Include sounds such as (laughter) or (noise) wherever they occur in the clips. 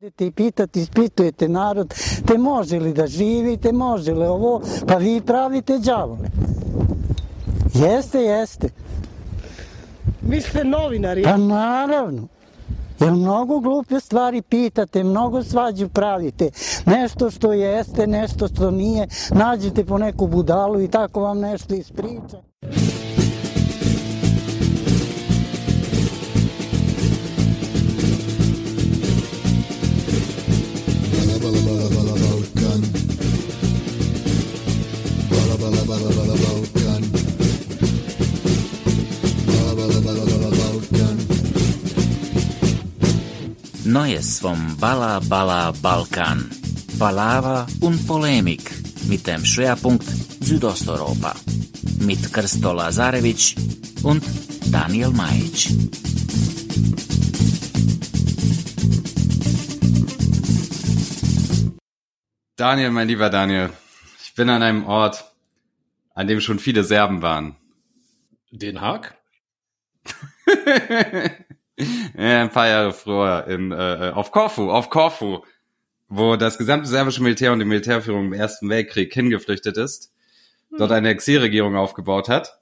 Ti pitati, ispitujete narod, te može li da živite, može li ovo, pa vi pravite đavole. Jeste, jeste. Vi ste novinari. Pa naravno. Jer mnogo glupe stvari pitate, mnogo svađu pravite. Nešto što jeste, nešto što nije. Nađete po neku budalu i tako vam nešto ispriča. Neues vom Balla Balla Balkan. Palaver und Polemik mit dem Schwerpunkt Südosteuropa. Mit Krsto Lazarevic und Daniel Majic. Daniel, mein lieber Daniel, ich bin an einem Ort, an dem schon viele Serben waren. Den Haag? (laughs) ja, ein paar Jahre früher in, äh, auf Korfu, auf Korfu, wo das gesamte serbische Militär und die Militärführung im Ersten Weltkrieg hingeflüchtet ist, dort eine Exilregierung aufgebaut hat,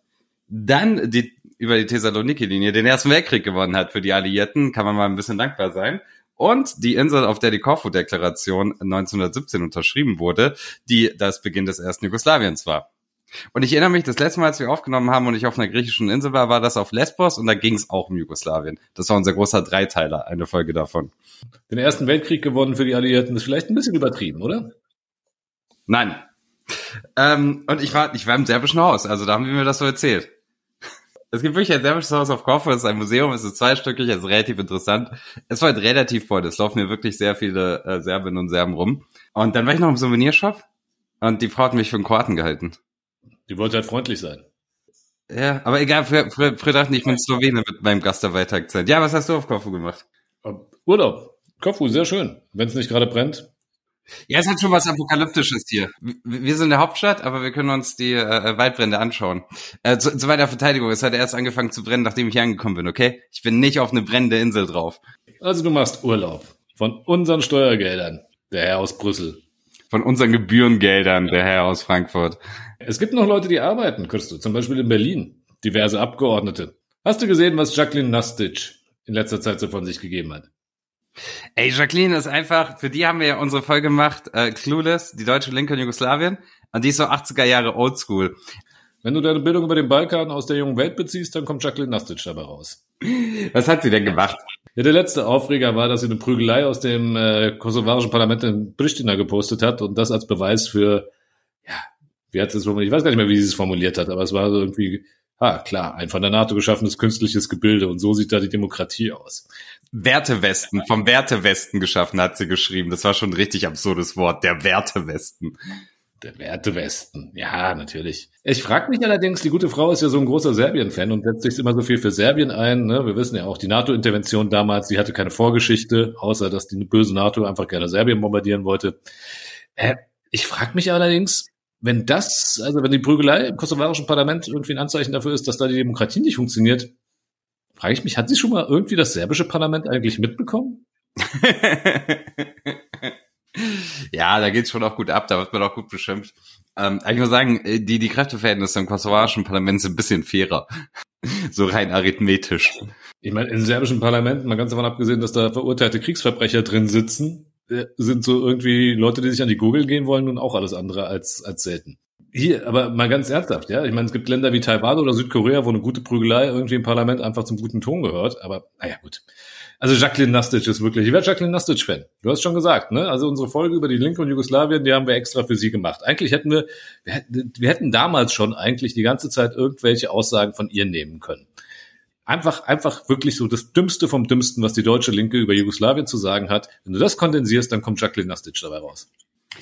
dann die über die Thessaloniki-Linie den Ersten Weltkrieg gewonnen hat für die Alliierten, kann man mal ein bisschen dankbar sein. Und die Insel, auf der die Korfu-Deklaration 1917 unterschrieben wurde, die das Beginn des ersten Jugoslawiens war. Und ich erinnere mich, das letzte Mal, als wir aufgenommen haben und ich auf einer griechischen Insel war, war das auf Lesbos und da ging es auch um Jugoslawien. Das war unser großer Dreiteiler, eine Folge davon. Den Ersten Weltkrieg gewonnen für die Alliierten ist vielleicht ein bisschen übertrieben, oder? Nein. Ähm, und ich war, ich war im serbischen Haus, also da haben wir mir das so erzählt. Es gibt wirklich ein serbisches Haus auf Korfu, es ist ein Museum, es ist zweistöckig, es ist relativ interessant. Es war halt relativ voll, es laufen hier wirklich sehr viele äh, Serbinnen und Serben rum. Und dann war ich noch im Souvenirshop und die Frau hat mich für einen Kroaten gehalten. Die wollte halt freundlich sein. Ja, aber egal, früher, früher, früher dachte ich, ich bin Slowene mit meinem Gastarbeiterakzent. Ja, was hast du auf Korfu gemacht? Urlaub. Korfu, sehr schön. Wenn es nicht gerade brennt. Ja, es hat schon was Apokalyptisches hier. Wir sind in der Hauptstadt, aber wir können uns die äh, Waldbrände anschauen. Äh, zu, zu meiner Verteidigung, es hat erst angefangen zu brennen, nachdem ich hier angekommen bin, okay? Ich bin nicht auf eine brennende Insel drauf. Also du machst Urlaub. Von unseren Steuergeldern. Der Herr aus Brüssel. Von unseren Gebührengeldern, der Herr aus Frankfurt. Es gibt noch Leute, die arbeiten, Christo. Zum Beispiel in Berlin. Diverse Abgeordnete. Hast du gesehen, was Jacqueline Nastic in letzter Zeit so von sich gegeben hat? Ey, Jacqueline ist einfach, für die haben wir ja unsere Folge gemacht, äh, Clueless, die deutsche Linke in Jugoslawien. Und die ist so 80er Jahre oldschool. Wenn du deine Bildung über den Balkan aus der jungen Welt beziehst, dann kommt Jacqueline Nastic dabei raus. Was hat sie denn gemacht? Ja, der letzte Aufreger war, dass sie eine Prügelei aus dem äh, kosovarischen Parlament in Pristina gepostet hat und das als Beweis für, ja, wie hat sie es formuliert? Ich weiß gar nicht mehr, wie sie es formuliert hat, aber es war so irgendwie, ah, klar, ein von der NATO geschaffenes künstliches Gebilde und so sieht da die Demokratie aus. Wertewesten, vom Wertewesten geschaffen, hat sie geschrieben. Das war schon ein richtig absurdes Wort, der Wertewesten. Der Wertewesten, ja, natürlich. Ich frage mich allerdings, die gute Frau ist ja so ein großer Serbien-Fan und setzt sich immer so viel für Serbien ein. Ne? Wir wissen ja auch, die NATO-Intervention damals, die hatte keine Vorgeschichte, außer dass die böse NATO einfach gerne Serbien bombardieren wollte. Äh, ich frage mich allerdings, wenn das, also wenn die Prügelei im kosovarischen Parlament irgendwie ein Anzeichen dafür ist, dass da die Demokratie nicht funktioniert, frage ich mich, hat sie schon mal irgendwie das serbische Parlament eigentlich mitbekommen? (laughs) ja, da geht's schon auch gut ab, da wird man auch gut beschimpft. Ähm, ich muss sagen, die, die Kräfteverhältnisse im kosovarischen Parlament sind ein bisschen fairer. (laughs) so rein arithmetisch. Ich meine, im serbischen Parlament, mal ganz davon abgesehen, dass da verurteilte Kriegsverbrecher drin sitzen, äh, sind so irgendwie Leute, die sich an die Gurgel gehen wollen, nun auch alles andere als, als selten. Hier, aber mal ganz ernsthaft, ja. Ich meine, es gibt Länder wie Taiwan oder Südkorea, wo eine gute Prügelei irgendwie im Parlament einfach zum guten Ton gehört. Aber naja, gut. Also Jacqueline Nastic ist wirklich, ich werde Jacqueline Nastic-Fan. Du hast schon gesagt, ne? Also unsere Folge über die Linke und Jugoslawien, die haben wir extra für sie gemacht. Eigentlich hätten wir, wir hätten, wir hätten damals schon eigentlich die ganze Zeit irgendwelche Aussagen von ihr nehmen können. Einfach, einfach wirklich so das Dümmste vom Dümmsten, was die deutsche Linke über Jugoslawien zu sagen hat. Wenn du das kondensierst, dann kommt Jacqueline Nastic dabei raus.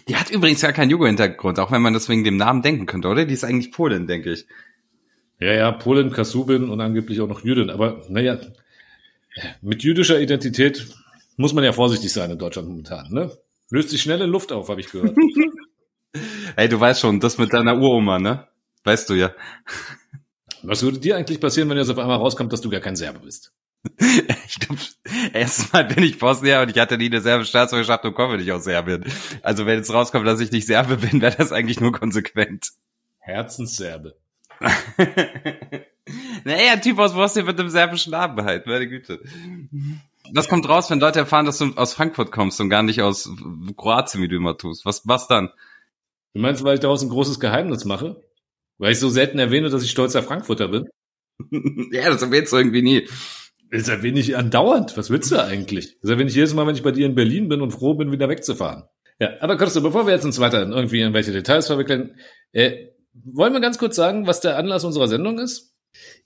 Die hat übrigens gar keinen Jugo-Hintergrund, auch wenn man das wegen dem Namen denken könnte, oder? Die ist eigentlich Polin, denke ich. Ja, ja, Polin, Kasubin und angeblich auch noch Jüdin. Aber naja, mit jüdischer Identität muss man ja vorsichtig sein in Deutschland momentan, ne? Löst sich schnell in Luft auf, habe ich gehört. (laughs) Ey, du weißt schon, das mit deiner Uroma, ne? Weißt du ja. Was würde dir eigentlich passieren, wenn jetzt auf einmal rauskommt, dass du gar kein Serbe bist? (laughs) ich glaube, erstmal bin ich Bosnier und ich hatte nie eine serbische Staatsbürgerschaft und komme nicht aus Serbien. Also wenn jetzt rauskommt, dass ich nicht Serbe bin, wäre das eigentlich nur konsequent. Herzensserbe. (laughs) naja, ein Typ aus Bosnien mit einem serbischen Namen halt, meine Güte. Was kommt raus, wenn Leute erfahren, dass du aus Frankfurt kommst und gar nicht aus Kroatien, wie du immer tust? Was, was dann? Du meinst, weil ich daraus ein großes Geheimnis mache? Weil ich so selten erwähne, dass ich stolzer Frankfurter bin? (laughs) ja, das erwähnst du irgendwie nie. Das erwähne ich andauernd. Was willst du eigentlich? Das erwähne ich jedes Mal, wenn ich bei dir in Berlin bin und froh bin, wieder wegzufahren. Ja, aber Kosto, bevor wir jetzt uns weiter irgendwie in welche Details verwickeln, äh, wollen wir ganz kurz sagen, was der Anlass unserer Sendung ist?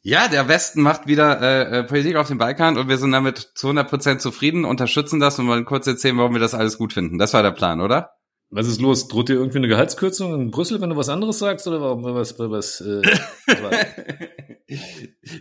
Ja, der Westen macht wieder äh, äh Politik auf dem Balkan und wir sind damit zu 100% zufrieden, unterstützen das und wollen kurz erzählen, warum wir das alles gut finden. Das war der Plan, oder? Was ist los? Droht dir irgendwie eine Gehaltskürzung in Brüssel, wenn du was anderes sagst? Oder warum was, was, äh, (laughs) was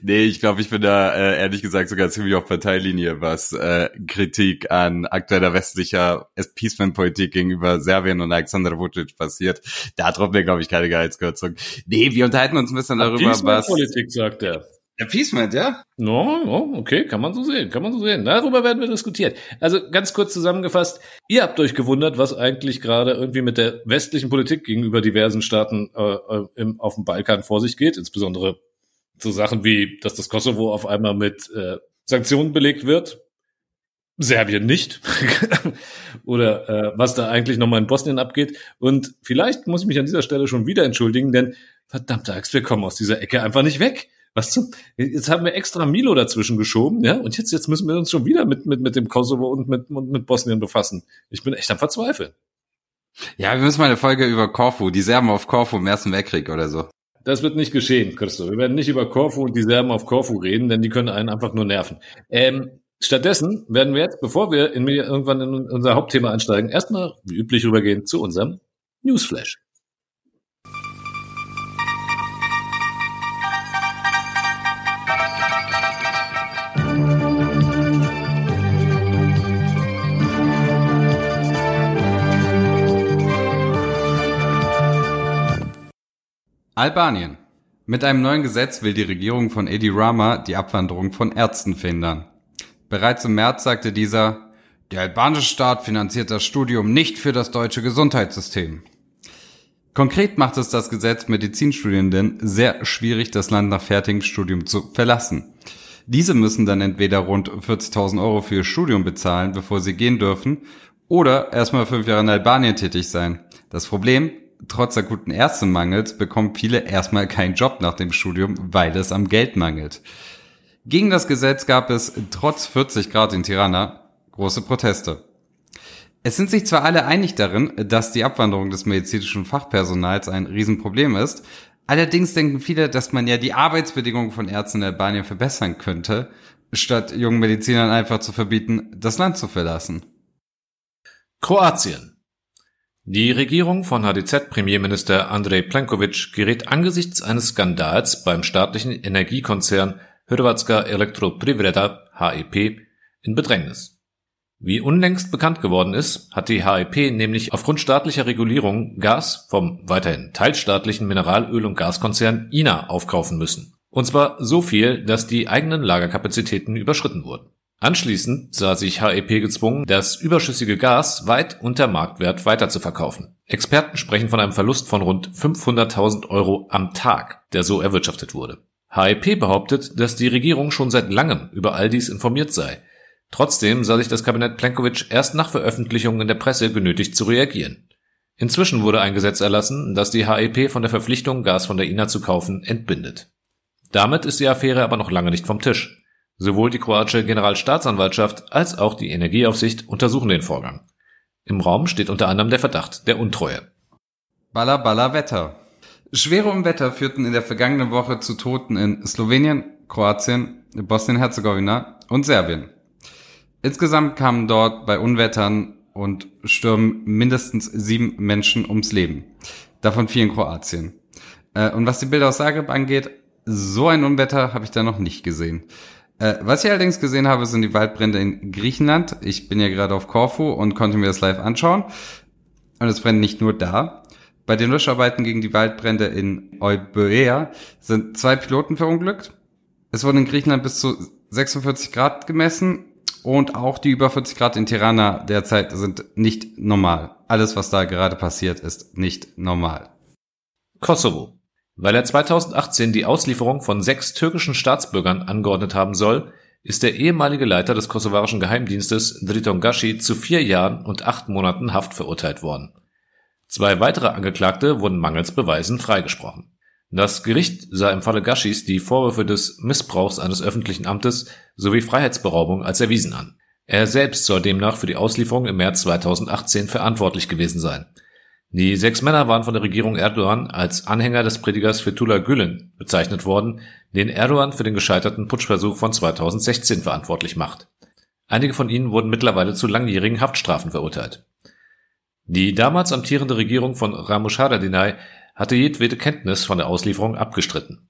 Nee, ich glaube, ich bin da äh, ehrlich gesagt sogar ziemlich auf Parteilinie, was äh, Kritik an aktueller westlicher Peaceman-Politik gegenüber Serbien und Alexander Vucic passiert. Da droht mir, glaube ich, keine Gehaltskürzung. Nee, wir unterhalten uns ein bisschen darüber, was... Politik, sagt er. Appeasement, ja? No, no, okay, kann man so sehen, kann man so sehen. Darüber werden wir diskutiert. Also ganz kurz zusammengefasst, ihr habt euch gewundert, was eigentlich gerade irgendwie mit der westlichen Politik gegenüber diversen Staaten äh, äh im, auf dem Balkan vor sich geht, insbesondere so Sachen wie, dass das Kosovo auf einmal mit äh, Sanktionen belegt wird, Serbien nicht. (laughs) Oder äh, was da eigentlich nochmal in Bosnien abgeht. Und vielleicht muss ich mich an dieser Stelle schon wieder entschuldigen, denn verdammte Axt, wir kommen aus dieser Ecke einfach nicht weg. Was zum, jetzt haben wir extra Milo dazwischen geschoben, ja, und jetzt, jetzt müssen wir uns schon wieder mit, mit, mit dem Kosovo und mit, mit Bosnien befassen. Ich bin echt am Verzweifeln. Ja, wir müssen mal eine Folge über Korfu, die Serben auf Korfu im Ersten Weltkrieg oder so. Das wird nicht geschehen, Christo. Wir werden nicht über Korfu und die Serben auf Korfu reden, denn die können einen einfach nur nerven. Ähm, stattdessen werden wir jetzt, bevor wir in, irgendwann in unser Hauptthema einsteigen, erstmal wie üblich rübergehen zu unserem Newsflash. Albanien. Mit einem neuen Gesetz will die Regierung von Edi Rama die Abwanderung von Ärzten verhindern. Bereits im März sagte dieser, der albanische Staat finanziert das Studium nicht für das deutsche Gesundheitssystem. Konkret macht es das Gesetz Medizinstudierenden sehr schwierig, das Land nach fertigem Studium zu verlassen. Diese müssen dann entweder rund 40.000 Euro für ihr Studium bezahlen, bevor sie gehen dürfen, oder erstmal fünf Jahre in Albanien tätig sein. Das Problem, trotz akuten Ärztemangels bekommen viele erstmal keinen Job nach dem Studium, weil es am Geld mangelt. Gegen das Gesetz gab es trotz 40 Grad in Tirana große Proteste. Es sind sich zwar alle einig darin, dass die Abwanderung des medizinischen Fachpersonals ein Riesenproblem ist, allerdings denken viele, dass man ja die Arbeitsbedingungen von Ärzten in Albanien verbessern könnte, statt jungen Medizinern einfach zu verbieten, das Land zu verlassen. Kroatien die Regierung von HDZ-Premierminister Andrej Plenković gerät angesichts eines Skandals beim staatlichen Energiekonzern Hrvatska Elektroprivreda (HEP) in Bedrängnis. Wie unlängst bekannt geworden ist, hat die HEP nämlich aufgrund staatlicher Regulierung Gas vom weiterhin teilstaatlichen Mineralöl- und Gaskonzern INA aufkaufen müssen. Und zwar so viel, dass die eigenen Lagerkapazitäten überschritten wurden Anschließend sah sich HEP gezwungen, das überschüssige Gas weit unter Marktwert weiterzuverkaufen. Experten sprechen von einem Verlust von rund 500.000 Euro am Tag, der so erwirtschaftet wurde. HEP behauptet, dass die Regierung schon seit langem über all dies informiert sei. Trotzdem sah sich das Kabinett Plenkovic erst nach Veröffentlichung in der Presse genötigt zu reagieren. Inzwischen wurde ein Gesetz erlassen, das die HEP von der Verpflichtung, Gas von der INA zu kaufen, entbindet. Damit ist die Affäre aber noch lange nicht vom Tisch. Sowohl die kroatische Generalstaatsanwaltschaft als auch die Energieaufsicht untersuchen den Vorgang. Im Raum steht unter anderem der Verdacht der Untreue. Balla Balla Wetter. Schwere Unwetter führten in der vergangenen Woche zu Toten in Slowenien, Kroatien, Bosnien-Herzegowina und Serbien. Insgesamt kamen dort bei Unwettern und Stürmen mindestens sieben Menschen ums Leben. Davon vier in Kroatien. Äh, und was die Bilder aus Zagreb angeht, so ein Unwetter habe ich da noch nicht gesehen. Äh, was ich allerdings gesehen habe, sind die Waldbrände in Griechenland. Ich bin ja gerade auf Korfu und konnte mir das live anschauen. Und es brennt nicht nur da. Bei den Löscharbeiten gegen die Waldbrände in Euböea sind zwei Piloten verunglückt. Es wurden in Griechenland bis zu 46 Grad gemessen und auch die über 40 Grad in Tirana derzeit sind nicht normal. Alles, was da gerade passiert, ist nicht normal. Kosovo. Weil er 2018 die Auslieferung von sechs türkischen Staatsbürgern angeordnet haben soll, ist der ehemalige Leiter des kosovarischen Geheimdienstes Driton Gashi zu vier Jahren und acht Monaten Haft verurteilt worden. Zwei weitere Angeklagte wurden mangels Beweisen freigesprochen. Das Gericht sah im Falle Gashis die Vorwürfe des Missbrauchs eines öffentlichen Amtes sowie Freiheitsberaubung als erwiesen an. Er selbst soll demnach für die Auslieferung im März 2018 verantwortlich gewesen sein. Die sechs Männer waren von der Regierung Erdogan als Anhänger des Predigers Fethullah Gülen bezeichnet worden, den Erdogan für den gescheiterten Putschversuch von 2016 verantwortlich macht. Einige von ihnen wurden mittlerweile zu langjährigen Haftstrafen verurteilt. Die damals amtierende Regierung von Ramush Haradinaj hatte jedwede Kenntnis von der Auslieferung abgestritten.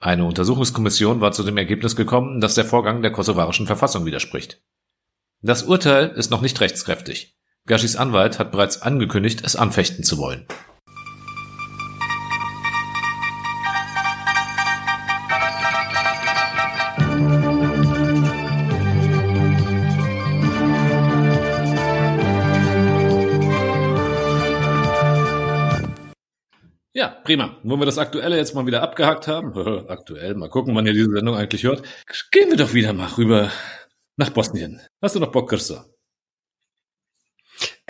Eine Untersuchungskommission war zu dem Ergebnis gekommen, dass der Vorgang der kosovarischen Verfassung widerspricht. Das Urteil ist noch nicht rechtskräftig. Gashis Anwalt hat bereits angekündigt, es anfechten zu wollen. Ja, prima. Wo wir das Aktuelle jetzt mal wieder abgehakt haben, (laughs) aktuell, mal gucken, wann ihr diese Sendung eigentlich hört, gehen wir doch wieder mal rüber nach Bosnien. Hast du noch Bock, Christa?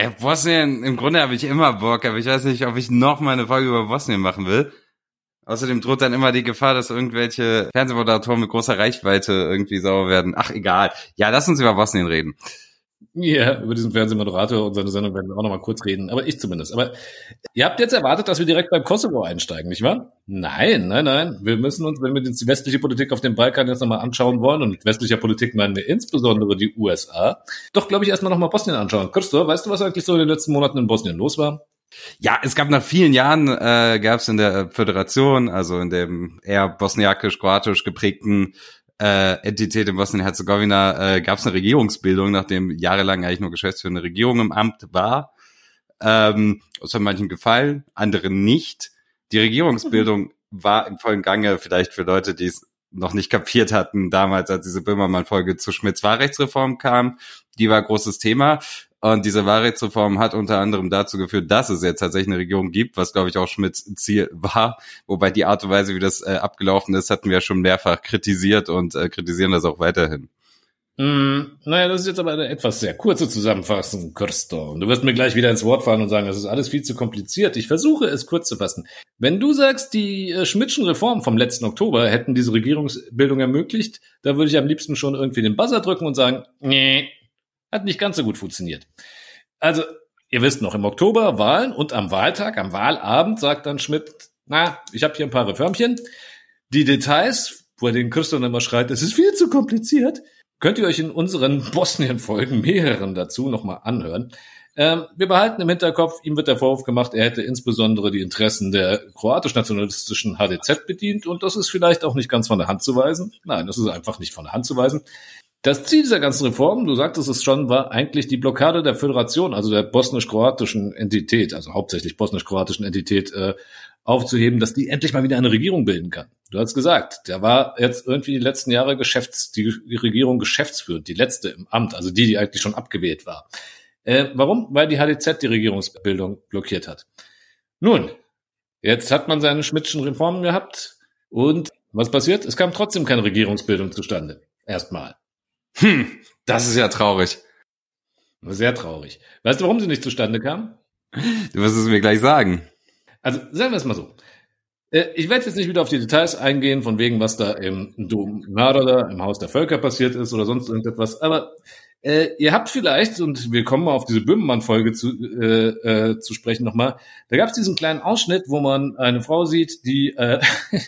Ey, Bosnien, im Grunde habe ich immer Bock, aber ich weiß nicht, ob ich noch mal eine Folge über Bosnien machen will. Außerdem droht dann immer die Gefahr, dass irgendwelche Fernsehmoderatoren mit großer Reichweite irgendwie sauer werden. Ach, egal. Ja, lass uns über Bosnien reden. Ja, über diesen Fernsehmoderator und seine Sendung werden wir auch noch mal kurz reden, aber ich zumindest. Aber ihr habt jetzt erwartet, dass wir direkt beim Kosovo einsteigen, nicht wahr? Nein, nein, nein. Wir müssen uns, wenn wir die westliche Politik auf dem Balkan jetzt nochmal anschauen wollen, und mit westlicher Politik meinen wir insbesondere die USA, doch, glaube ich, erstmal nochmal Bosnien anschauen. Christoph, weißt du, was eigentlich so in den letzten Monaten in Bosnien los war? Ja, es gab nach vielen Jahren, äh, gab es in der Föderation, also in dem eher bosniakisch-kroatisch geprägten äh, Entität in Bosnien-Herzegowina äh, gab es eine Regierungsbildung, nachdem jahrelang eigentlich nur geschäftsführende Regierung im Amt war. Ähm, das hat manchen gefallen, anderen nicht. Die Regierungsbildung (laughs) war im vollen Gange, vielleicht für Leute, die es noch nicht kapiert hatten, damals, als diese Böhmermann-Folge zu Schmidts Wahlrechtsreform kam. Die war großes Thema. Und diese Wahlrechtsreform hat unter anderem dazu geführt, dass es jetzt tatsächlich eine Regierung gibt, was glaube ich auch Schmidts Ziel war. Wobei die Art und Weise, wie das äh, abgelaufen ist, hatten wir schon mehrfach kritisiert und äh, kritisieren das auch weiterhin. Mm, naja, das ist jetzt aber eine etwas sehr kurze Zusammenfassung, Kirsto. Du wirst mir gleich wieder ins Wort fallen und sagen, das ist alles viel zu kompliziert. Ich versuche es kurz zu fassen. Wenn du sagst, die äh, Schmidtschen Reformen vom letzten Oktober hätten diese Regierungsbildung ermöglicht, da würde ich am liebsten schon irgendwie den Buzzer drücken und sagen, nee, hat nicht ganz so gut funktioniert. Also, ihr wisst noch, im Oktober Wahlen und am Wahltag, am Wahlabend sagt dann Schmidt, na, ich habe hier ein paar Reformchen. Die Details, wo er den Christian immer schreit, es ist viel zu kompliziert, könnt ihr euch in unseren Bosnien-Folgen, mehreren dazu, nochmal anhören. Ähm, wir behalten im Hinterkopf, ihm wird der Vorwurf gemacht, er hätte insbesondere die Interessen der kroatisch-nationalistischen HDZ bedient und das ist vielleicht auch nicht ganz von der Hand zu weisen. Nein, das ist einfach nicht von der Hand zu weisen. Das Ziel dieser ganzen Reform, du sagtest es schon, war eigentlich die Blockade der Föderation, also der bosnisch-kroatischen Entität, also hauptsächlich bosnisch-kroatischen Entität, äh, aufzuheben, dass die endlich mal wieder eine Regierung bilden kann. Du hast gesagt, der war jetzt irgendwie die letzten Jahre Geschäfts, die, Regierung geschäftsführend, die letzte im Amt, also die, die eigentlich schon abgewählt war. Äh, warum? Weil die HDZ die Regierungsbildung blockiert hat. Nun, jetzt hat man seine Schmidtschen Reformen gehabt und was passiert? Es kam trotzdem keine Regierungsbildung zustande. Erstmal. Hm, das ist ja traurig. Sehr traurig. Weißt du, warum sie nicht zustande kam? Du wirst es mir gleich sagen. Also, sagen wir es mal so. Äh, ich werde jetzt nicht wieder auf die Details eingehen, von wegen, was da im Dom Naroda, im Haus der Völker passiert ist oder sonst irgendetwas. Aber äh, ihr habt vielleicht, und wir kommen mal auf diese Böhmermann-Folge zu, äh, äh, zu sprechen nochmal, da gab es diesen kleinen Ausschnitt, wo man eine Frau sieht, die äh, (laughs)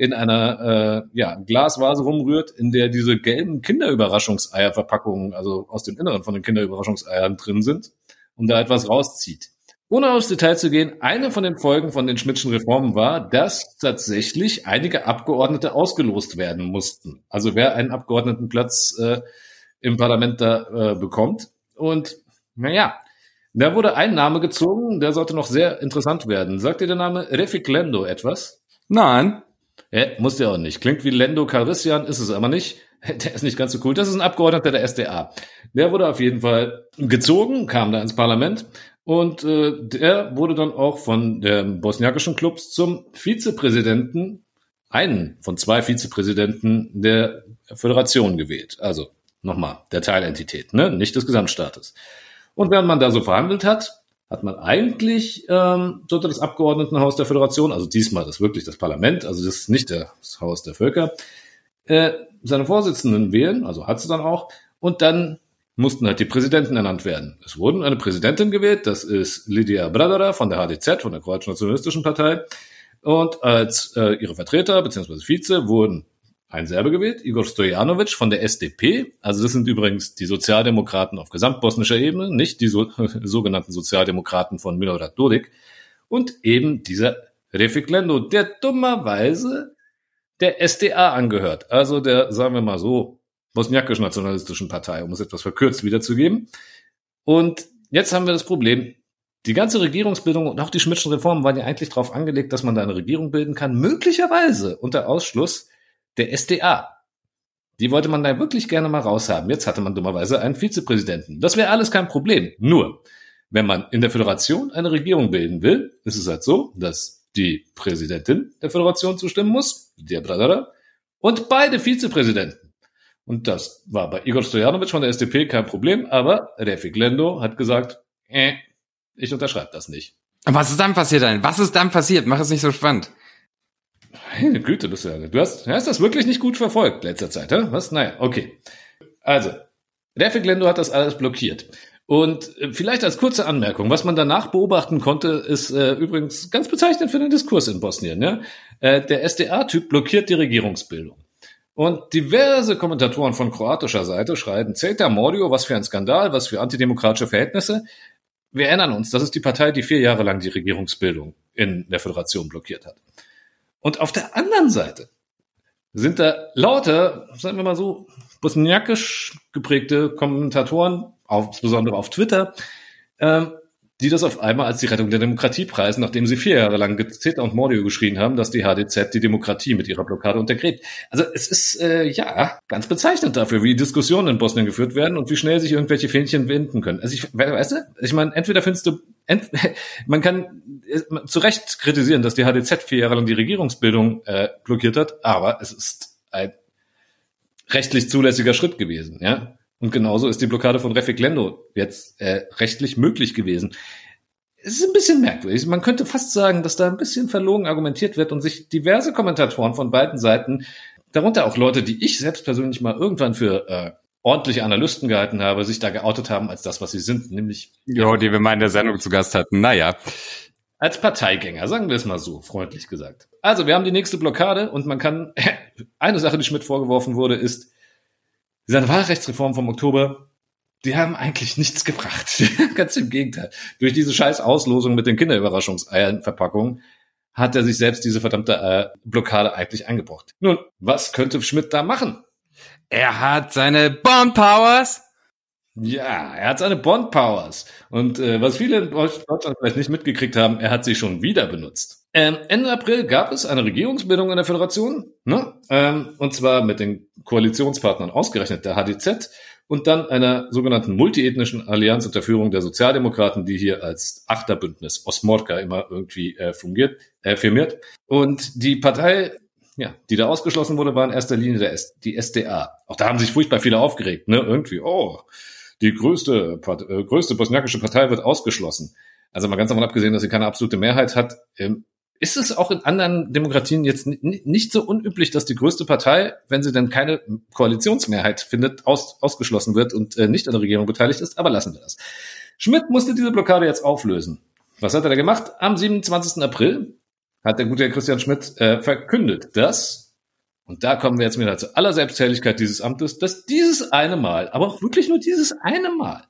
in einer äh, ja, Glasvase rumrührt, in der diese gelben Kinderüberraschungseierverpackungen, also aus dem Inneren von den Kinderüberraschungseiern drin sind und da etwas rauszieht. Ohne aufs Detail zu gehen, eine von den Folgen von den Schmidtschen Reformen war, dass tatsächlich einige Abgeordnete ausgelost werden mussten. Also wer einen Abgeordnetenplatz äh, im Parlament da äh, bekommt. Und naja, da wurde ein Name gezogen, der sollte noch sehr interessant werden. Sagt dir der Name Refik Lendo etwas? Nein. Ja, muss der auch nicht. Klingt wie Lendo Calrissian, ist es aber nicht. (laughs) Der ist nicht ganz so cool. Das ist ein Abgeordneter der SDA. Der wurde auf jeden Fall gezogen, kam da ins Parlament und äh, der wurde dann auch von dem bosniakischen Clubs zum Vizepräsidenten, einen von zwei Vizepräsidenten der Föderation gewählt. Also nochmal, der Teilentität, ne? nicht des Gesamtstaates. Und während man da so verhandelt hat, hat man eigentlich ähm, dort das Abgeordnetenhaus der Föderation, also diesmal das wirklich das Parlament, also das ist nicht das Haus der Völker, äh, seine Vorsitzenden wählen, also hat sie dann auch, und dann mussten halt die Präsidenten ernannt werden. Es wurden eine Präsidentin gewählt, das ist Lidia Bradara von der HDZ, von der Kroatischen Nationalistischen Partei, und als äh, ihre Vertreter bzw. Vize wurden ein Serbe gewählt, Igor Stojanovic von der SDP. Also das sind übrigens die Sozialdemokraten auf gesamtbosnischer Ebene, nicht die so, (laughs) sogenannten Sozialdemokraten von Milorad Dodik. Und eben dieser Refik Lendo, der dummerweise der SDA angehört. Also der, sagen wir mal so, bosniakisch-nationalistischen Partei, um es etwas verkürzt wiederzugeben. Und jetzt haben wir das Problem, die ganze Regierungsbildung und auch die Schmidtschen Reformen waren ja eigentlich darauf angelegt, dass man da eine Regierung bilden kann, möglicherweise unter Ausschluss der SDA. Die wollte man da wirklich gerne mal raushaben. Jetzt hatte man dummerweise einen Vizepräsidenten. Das wäre alles kein Problem. Nur, wenn man in der Föderation eine Regierung bilden will, ist es halt so, dass die Präsidentin der Föderation zustimmen muss, der Bradara, und beide Vizepräsidenten. Und das war bei Igor Stojanovic von der SDP kein Problem, aber Refik Lendo hat gesagt, äh, ich unterschreibe das nicht. Was ist dann passiert dann? Was ist dann passiert? Mach es nicht so spannend. Meine Güte, bist du. Du hast, hast das wirklich nicht gut verfolgt letzter Zeit, hä? Was? Naja, okay. Also, Refik Lendo hat das alles blockiert. Und äh, vielleicht als kurze Anmerkung, was man danach beobachten konnte, ist äh, übrigens ganz bezeichnend für den Diskurs in Bosnien. Ja? Äh, der SDA-Typ blockiert die Regierungsbildung. Und diverse Kommentatoren von kroatischer Seite schreiben, Zeta Mordio, was für ein Skandal, was für antidemokratische Verhältnisse. Wir erinnern uns, das ist die Partei, die vier Jahre lang die Regierungsbildung in der Föderation blockiert hat. Und auf der anderen Seite sind da lauter, sagen wir mal so, bosniakisch geprägte Kommentatoren, auf, insbesondere auf Twitter, ähm, die das auf einmal als die Rettung der Demokratie preisen, nachdem sie vier Jahre lang Zeta und Mordio geschrien haben, dass die HDZ die Demokratie mit ihrer Blockade untergräbt. Also es ist äh, ja ganz bezeichnend dafür, wie Diskussionen in Bosnien geführt werden und wie schnell sich irgendwelche Fähnchen wenden können. Also ich, weißt du, ich meine, entweder findest du, ent, (laughs) man kann äh, zu Recht kritisieren, dass die HDZ vier Jahre lang die Regierungsbildung äh, blockiert hat, aber es ist ein rechtlich zulässiger Schritt gewesen, ja. Und genauso ist die Blockade von Refik Lendo jetzt äh, rechtlich möglich gewesen. Es ist ein bisschen merkwürdig. Man könnte fast sagen, dass da ein bisschen verlogen argumentiert wird und sich diverse Kommentatoren von beiden Seiten, darunter auch Leute, die ich selbst persönlich mal irgendwann für äh, ordentliche Analysten gehalten habe, sich da geoutet haben als das, was sie sind, nämlich Jo, die wir mal in der Sendung zu Gast hatten. Naja. als Parteigänger, sagen wir es mal so, freundlich gesagt. Also, wir haben die nächste Blockade und man kann, (laughs) eine Sache, die Schmidt vorgeworfen wurde, ist, seine Wahlrechtsreform vom Oktober, die haben eigentlich nichts gebracht. (laughs) Ganz im Gegenteil. Durch diese scheiß Auslosung mit den Kinderüberraschungseierverpackungen hat er sich selbst diese verdammte äh, Blockade eigentlich eingebrockt. Nun, was könnte Schmidt da machen? Er hat seine Bomb Powers. Ja, er hat seine Bond Powers. Und äh, was viele in Deutschland vielleicht nicht mitgekriegt haben, er hat sie schon wieder benutzt. Ähm, Ende April gab es eine Regierungsbildung in der Föderation, ne? ähm, und zwar mit den Koalitionspartnern ausgerechnet der HDZ und dann einer sogenannten multiethnischen Allianz unter Führung der Sozialdemokraten, die hier als Achterbündnis Osmorka immer irgendwie äh, fungiert, äh, firmiert. Und die Partei, ja, die da ausgeschlossen wurde, war in erster Linie der S die SDA. Auch da haben sich furchtbar viele aufgeregt, ne? Irgendwie, oh, die größte, Part äh, größte bosniakische Partei wird ausgeschlossen. Also mal ganz davon abgesehen, dass sie keine absolute Mehrheit hat, ähm, ist es auch in anderen Demokratien jetzt nicht so unüblich, dass die größte Partei, wenn sie dann keine Koalitionsmehrheit findet, aus, ausgeschlossen wird und äh, nicht an der Regierung beteiligt ist. Aber lassen wir das. Schmidt musste diese Blockade jetzt auflösen. Was hat er da gemacht? Am 27. April hat der gute Herr Christian Schmidt äh, verkündet, dass, und da kommen wir jetzt wieder zu aller Selbstzähligkeit dieses Amtes, dass dieses eine Mal, aber auch wirklich nur dieses eine Mal,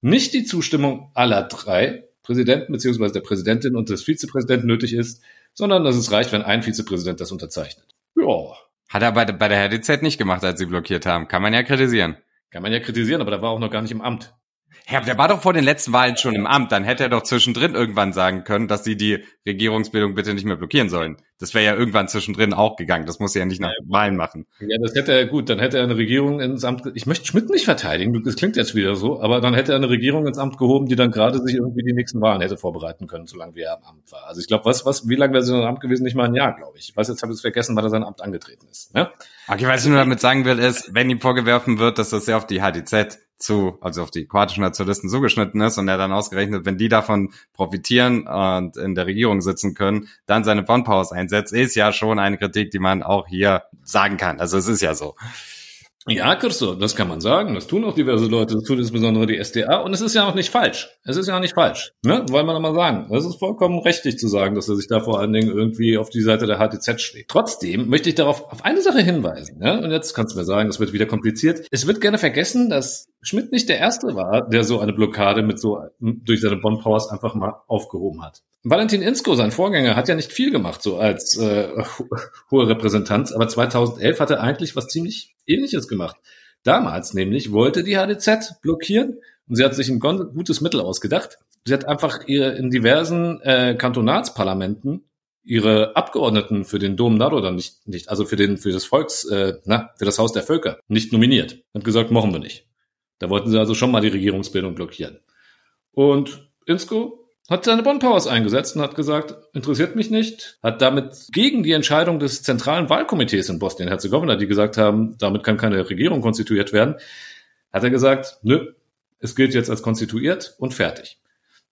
nicht die Zustimmung aller drei Präsidenten beziehungsweise der Präsidentin und des Vizepräsidenten nötig ist, sondern dass es reicht, wenn ein Vizepräsident das unterzeichnet. Ja, Hat er bei, bei der HDZ nicht gemacht, als sie blockiert haben. Kann man ja kritisieren. kann man ja kritisieren, aber da war auch noch gar nicht im Amt. Ja, der war doch vor den letzten Wahlen schon im Amt. Dann hätte er doch zwischendrin irgendwann sagen können, dass sie die Regierungsbildung bitte nicht mehr blockieren sollen. Das wäre ja irgendwann zwischendrin auch gegangen. Das muss er ja nicht nach Wahlen machen. Ja, das hätte er gut. Dann hätte er eine Regierung ins Amt. Ich möchte Schmidt nicht verteidigen. Das klingt jetzt wieder so. Aber dann hätte er eine Regierung ins Amt gehoben, die dann gerade sich irgendwie die nächsten Wahlen hätte vorbereiten können, solange wie er am Amt war. Also ich glaube, was, was, wie lange wäre sie noch im Amt gewesen? Nicht mal ein Jahr, glaube ich. Ich weiß jetzt, habe ich es vergessen, wann er sein Amt angetreten ist. Ne? Okay, was ich nur damit sagen will, ist, wenn ihm vorgeworfen wird, dass das ja auf die HDZ zu, also auf die kroatischen Nationalisten zugeschnitten ist und er dann ausgerechnet, wenn die davon profitieren und in der Regierung sitzen können, dann seine Bondpowers einsetzt, ist ja schon eine Kritik, die man auch hier sagen kann. Also es ist ja so. Ja, Christo, das kann man sagen. Das tun auch diverse Leute. Das tut insbesondere die SDA. Und es ist ja auch nicht falsch. Es ist ja auch nicht falsch. Ne? Wollen wir nochmal sagen. Es ist vollkommen richtig zu sagen, dass er sich da vor allen Dingen irgendwie auf die Seite der HTZ schlägt. Trotzdem möchte ich darauf auf eine Sache hinweisen. Ja? Und jetzt kannst du mir sagen, das wird wieder kompliziert. Es wird gerne vergessen, dass Schmidt nicht der Erste war, der so eine Blockade mit so durch seine Bond Powers einfach mal aufgehoben hat. Valentin Insko, sein Vorgänger, hat ja nicht viel gemacht, so als äh, hohe Repräsentanz, aber 2011 hat er eigentlich was ziemlich Ähnliches gemacht. Damals nämlich wollte die HDZ blockieren und sie hat sich ein gutes Mittel ausgedacht. Sie hat einfach ihr in diversen äh, Kantonatsparlamenten ihre Abgeordneten für den Dom Naroda nicht, nicht, also für den, für das Volks, äh, na, für das Haus der Völker nicht nominiert. Hat gesagt, machen wir nicht. Da wollten sie also schon mal die Regierungsbildung blockieren. Und Insko hat seine Bond Powers eingesetzt und hat gesagt, interessiert mich nicht, hat damit gegen die Entscheidung des zentralen Wahlkomitees in Bosnien-Herzegowina, die gesagt haben, damit kann keine Regierung konstituiert werden, hat er gesagt, nö, es gilt jetzt als konstituiert und fertig.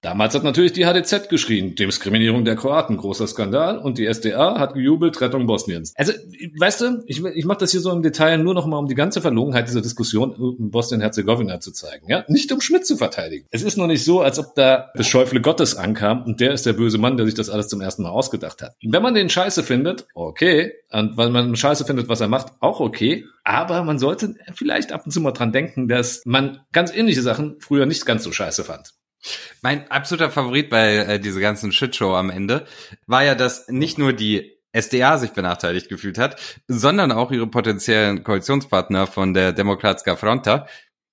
Damals hat natürlich die HDZ geschrien, Diskriminierung der Kroaten, großer Skandal, und die SDA hat gejubelt, Rettung Bosniens. Also, weißt du, ich, ich mache das hier so im Detail nur noch mal, um die ganze Verlogenheit dieser Diskussion in Bosnien-Herzegowina zu zeigen, ja? Nicht um Schmidt zu verteidigen. Es ist noch nicht so, als ob da das Schäufle Gottes ankam und der ist der böse Mann, der sich das alles zum ersten Mal ausgedacht hat. Wenn man den Scheiße findet, okay, und weil man Scheiße findet, was er macht, auch okay, aber man sollte vielleicht ab und zu mal dran denken, dass man ganz ähnliche Sachen früher nicht ganz so scheiße fand. Mein absoluter Favorit bei äh, dieser ganzen Shitshow am Ende war ja, dass nicht nur die SDA sich benachteiligt gefühlt hat, sondern auch ihre potenziellen Koalitionspartner von der Demokratska Fronta,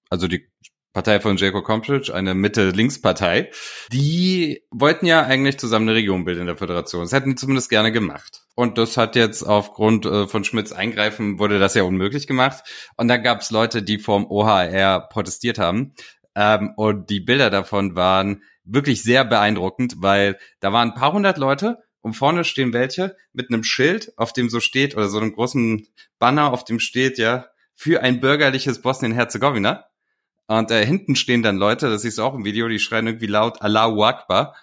also die Partei von Jacob Komšić, eine Mitte-Links-Partei, die wollten ja eigentlich zusammen eine Regierung bilden in der Föderation. Das hätten die zumindest gerne gemacht. Und das hat jetzt aufgrund äh, von Schmidts Eingreifen wurde das ja unmöglich gemacht. Und dann gab es Leute, die vom OHR protestiert haben. Ähm, und die Bilder davon waren wirklich sehr beeindruckend, weil da waren ein paar hundert Leute und vorne stehen welche mit einem Schild, auf dem so steht, oder so einem großen Banner, auf dem steht, ja, für ein bürgerliches Bosnien-Herzegowina. Und äh, hinten stehen dann Leute, das siehst du auch im Video, die schreien irgendwie laut Allahu Akbar,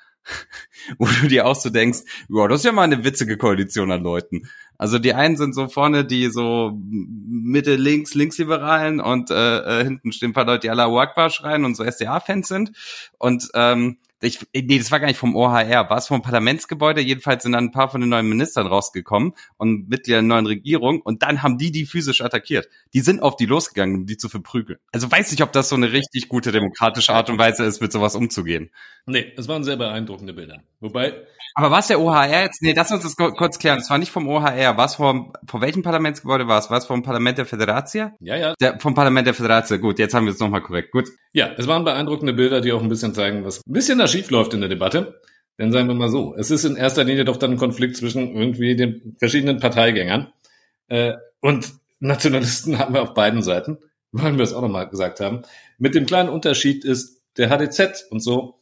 wo du dir auch so denkst, ja, das ist ja mal eine witzige Koalition an Leuten. Also die einen sind so vorne die so Mitte links linksliberalen und äh, äh, hinten stehen ein paar Leute, die Allahu Akbar schreien und so SDA-Fans sind und ähm, ich, nee, das war gar nicht vom OHR, war es vom Parlamentsgebäude. Jedenfalls sind dann ein paar von den neuen Ministern rausgekommen und Mitglieder der neuen Regierung und dann haben die die physisch attackiert. Die sind auf die losgegangen, um die zu verprügeln. Also weiß nicht, ob das so eine richtig gute demokratische Art und Weise ist, mit sowas umzugehen. Nee, es waren sehr beeindruckende Bilder. Wobei, Aber war es der OHR jetzt? Nee, lass uns das kurz klären. Es war nicht vom OHR. War es vom, von welchem Parlamentsgebäude war es? War es vom Parlament der Föderation? ja, ja, Der, vom Parlament der Föderation. Gut, jetzt haben wir es nochmal korrekt. Gut. Ja, es waren beeindruckende Bilder, die auch ein bisschen zeigen, was ein bisschen da schief läuft in der Debatte. Denn sagen wir mal so, es ist in erster Linie doch dann ein Konflikt zwischen irgendwie den verschiedenen Parteigängern. Äh, und Nationalisten haben wir auf beiden Seiten, wollen wir es auch nochmal gesagt haben. Mit dem kleinen Unterschied ist der HDZ und so,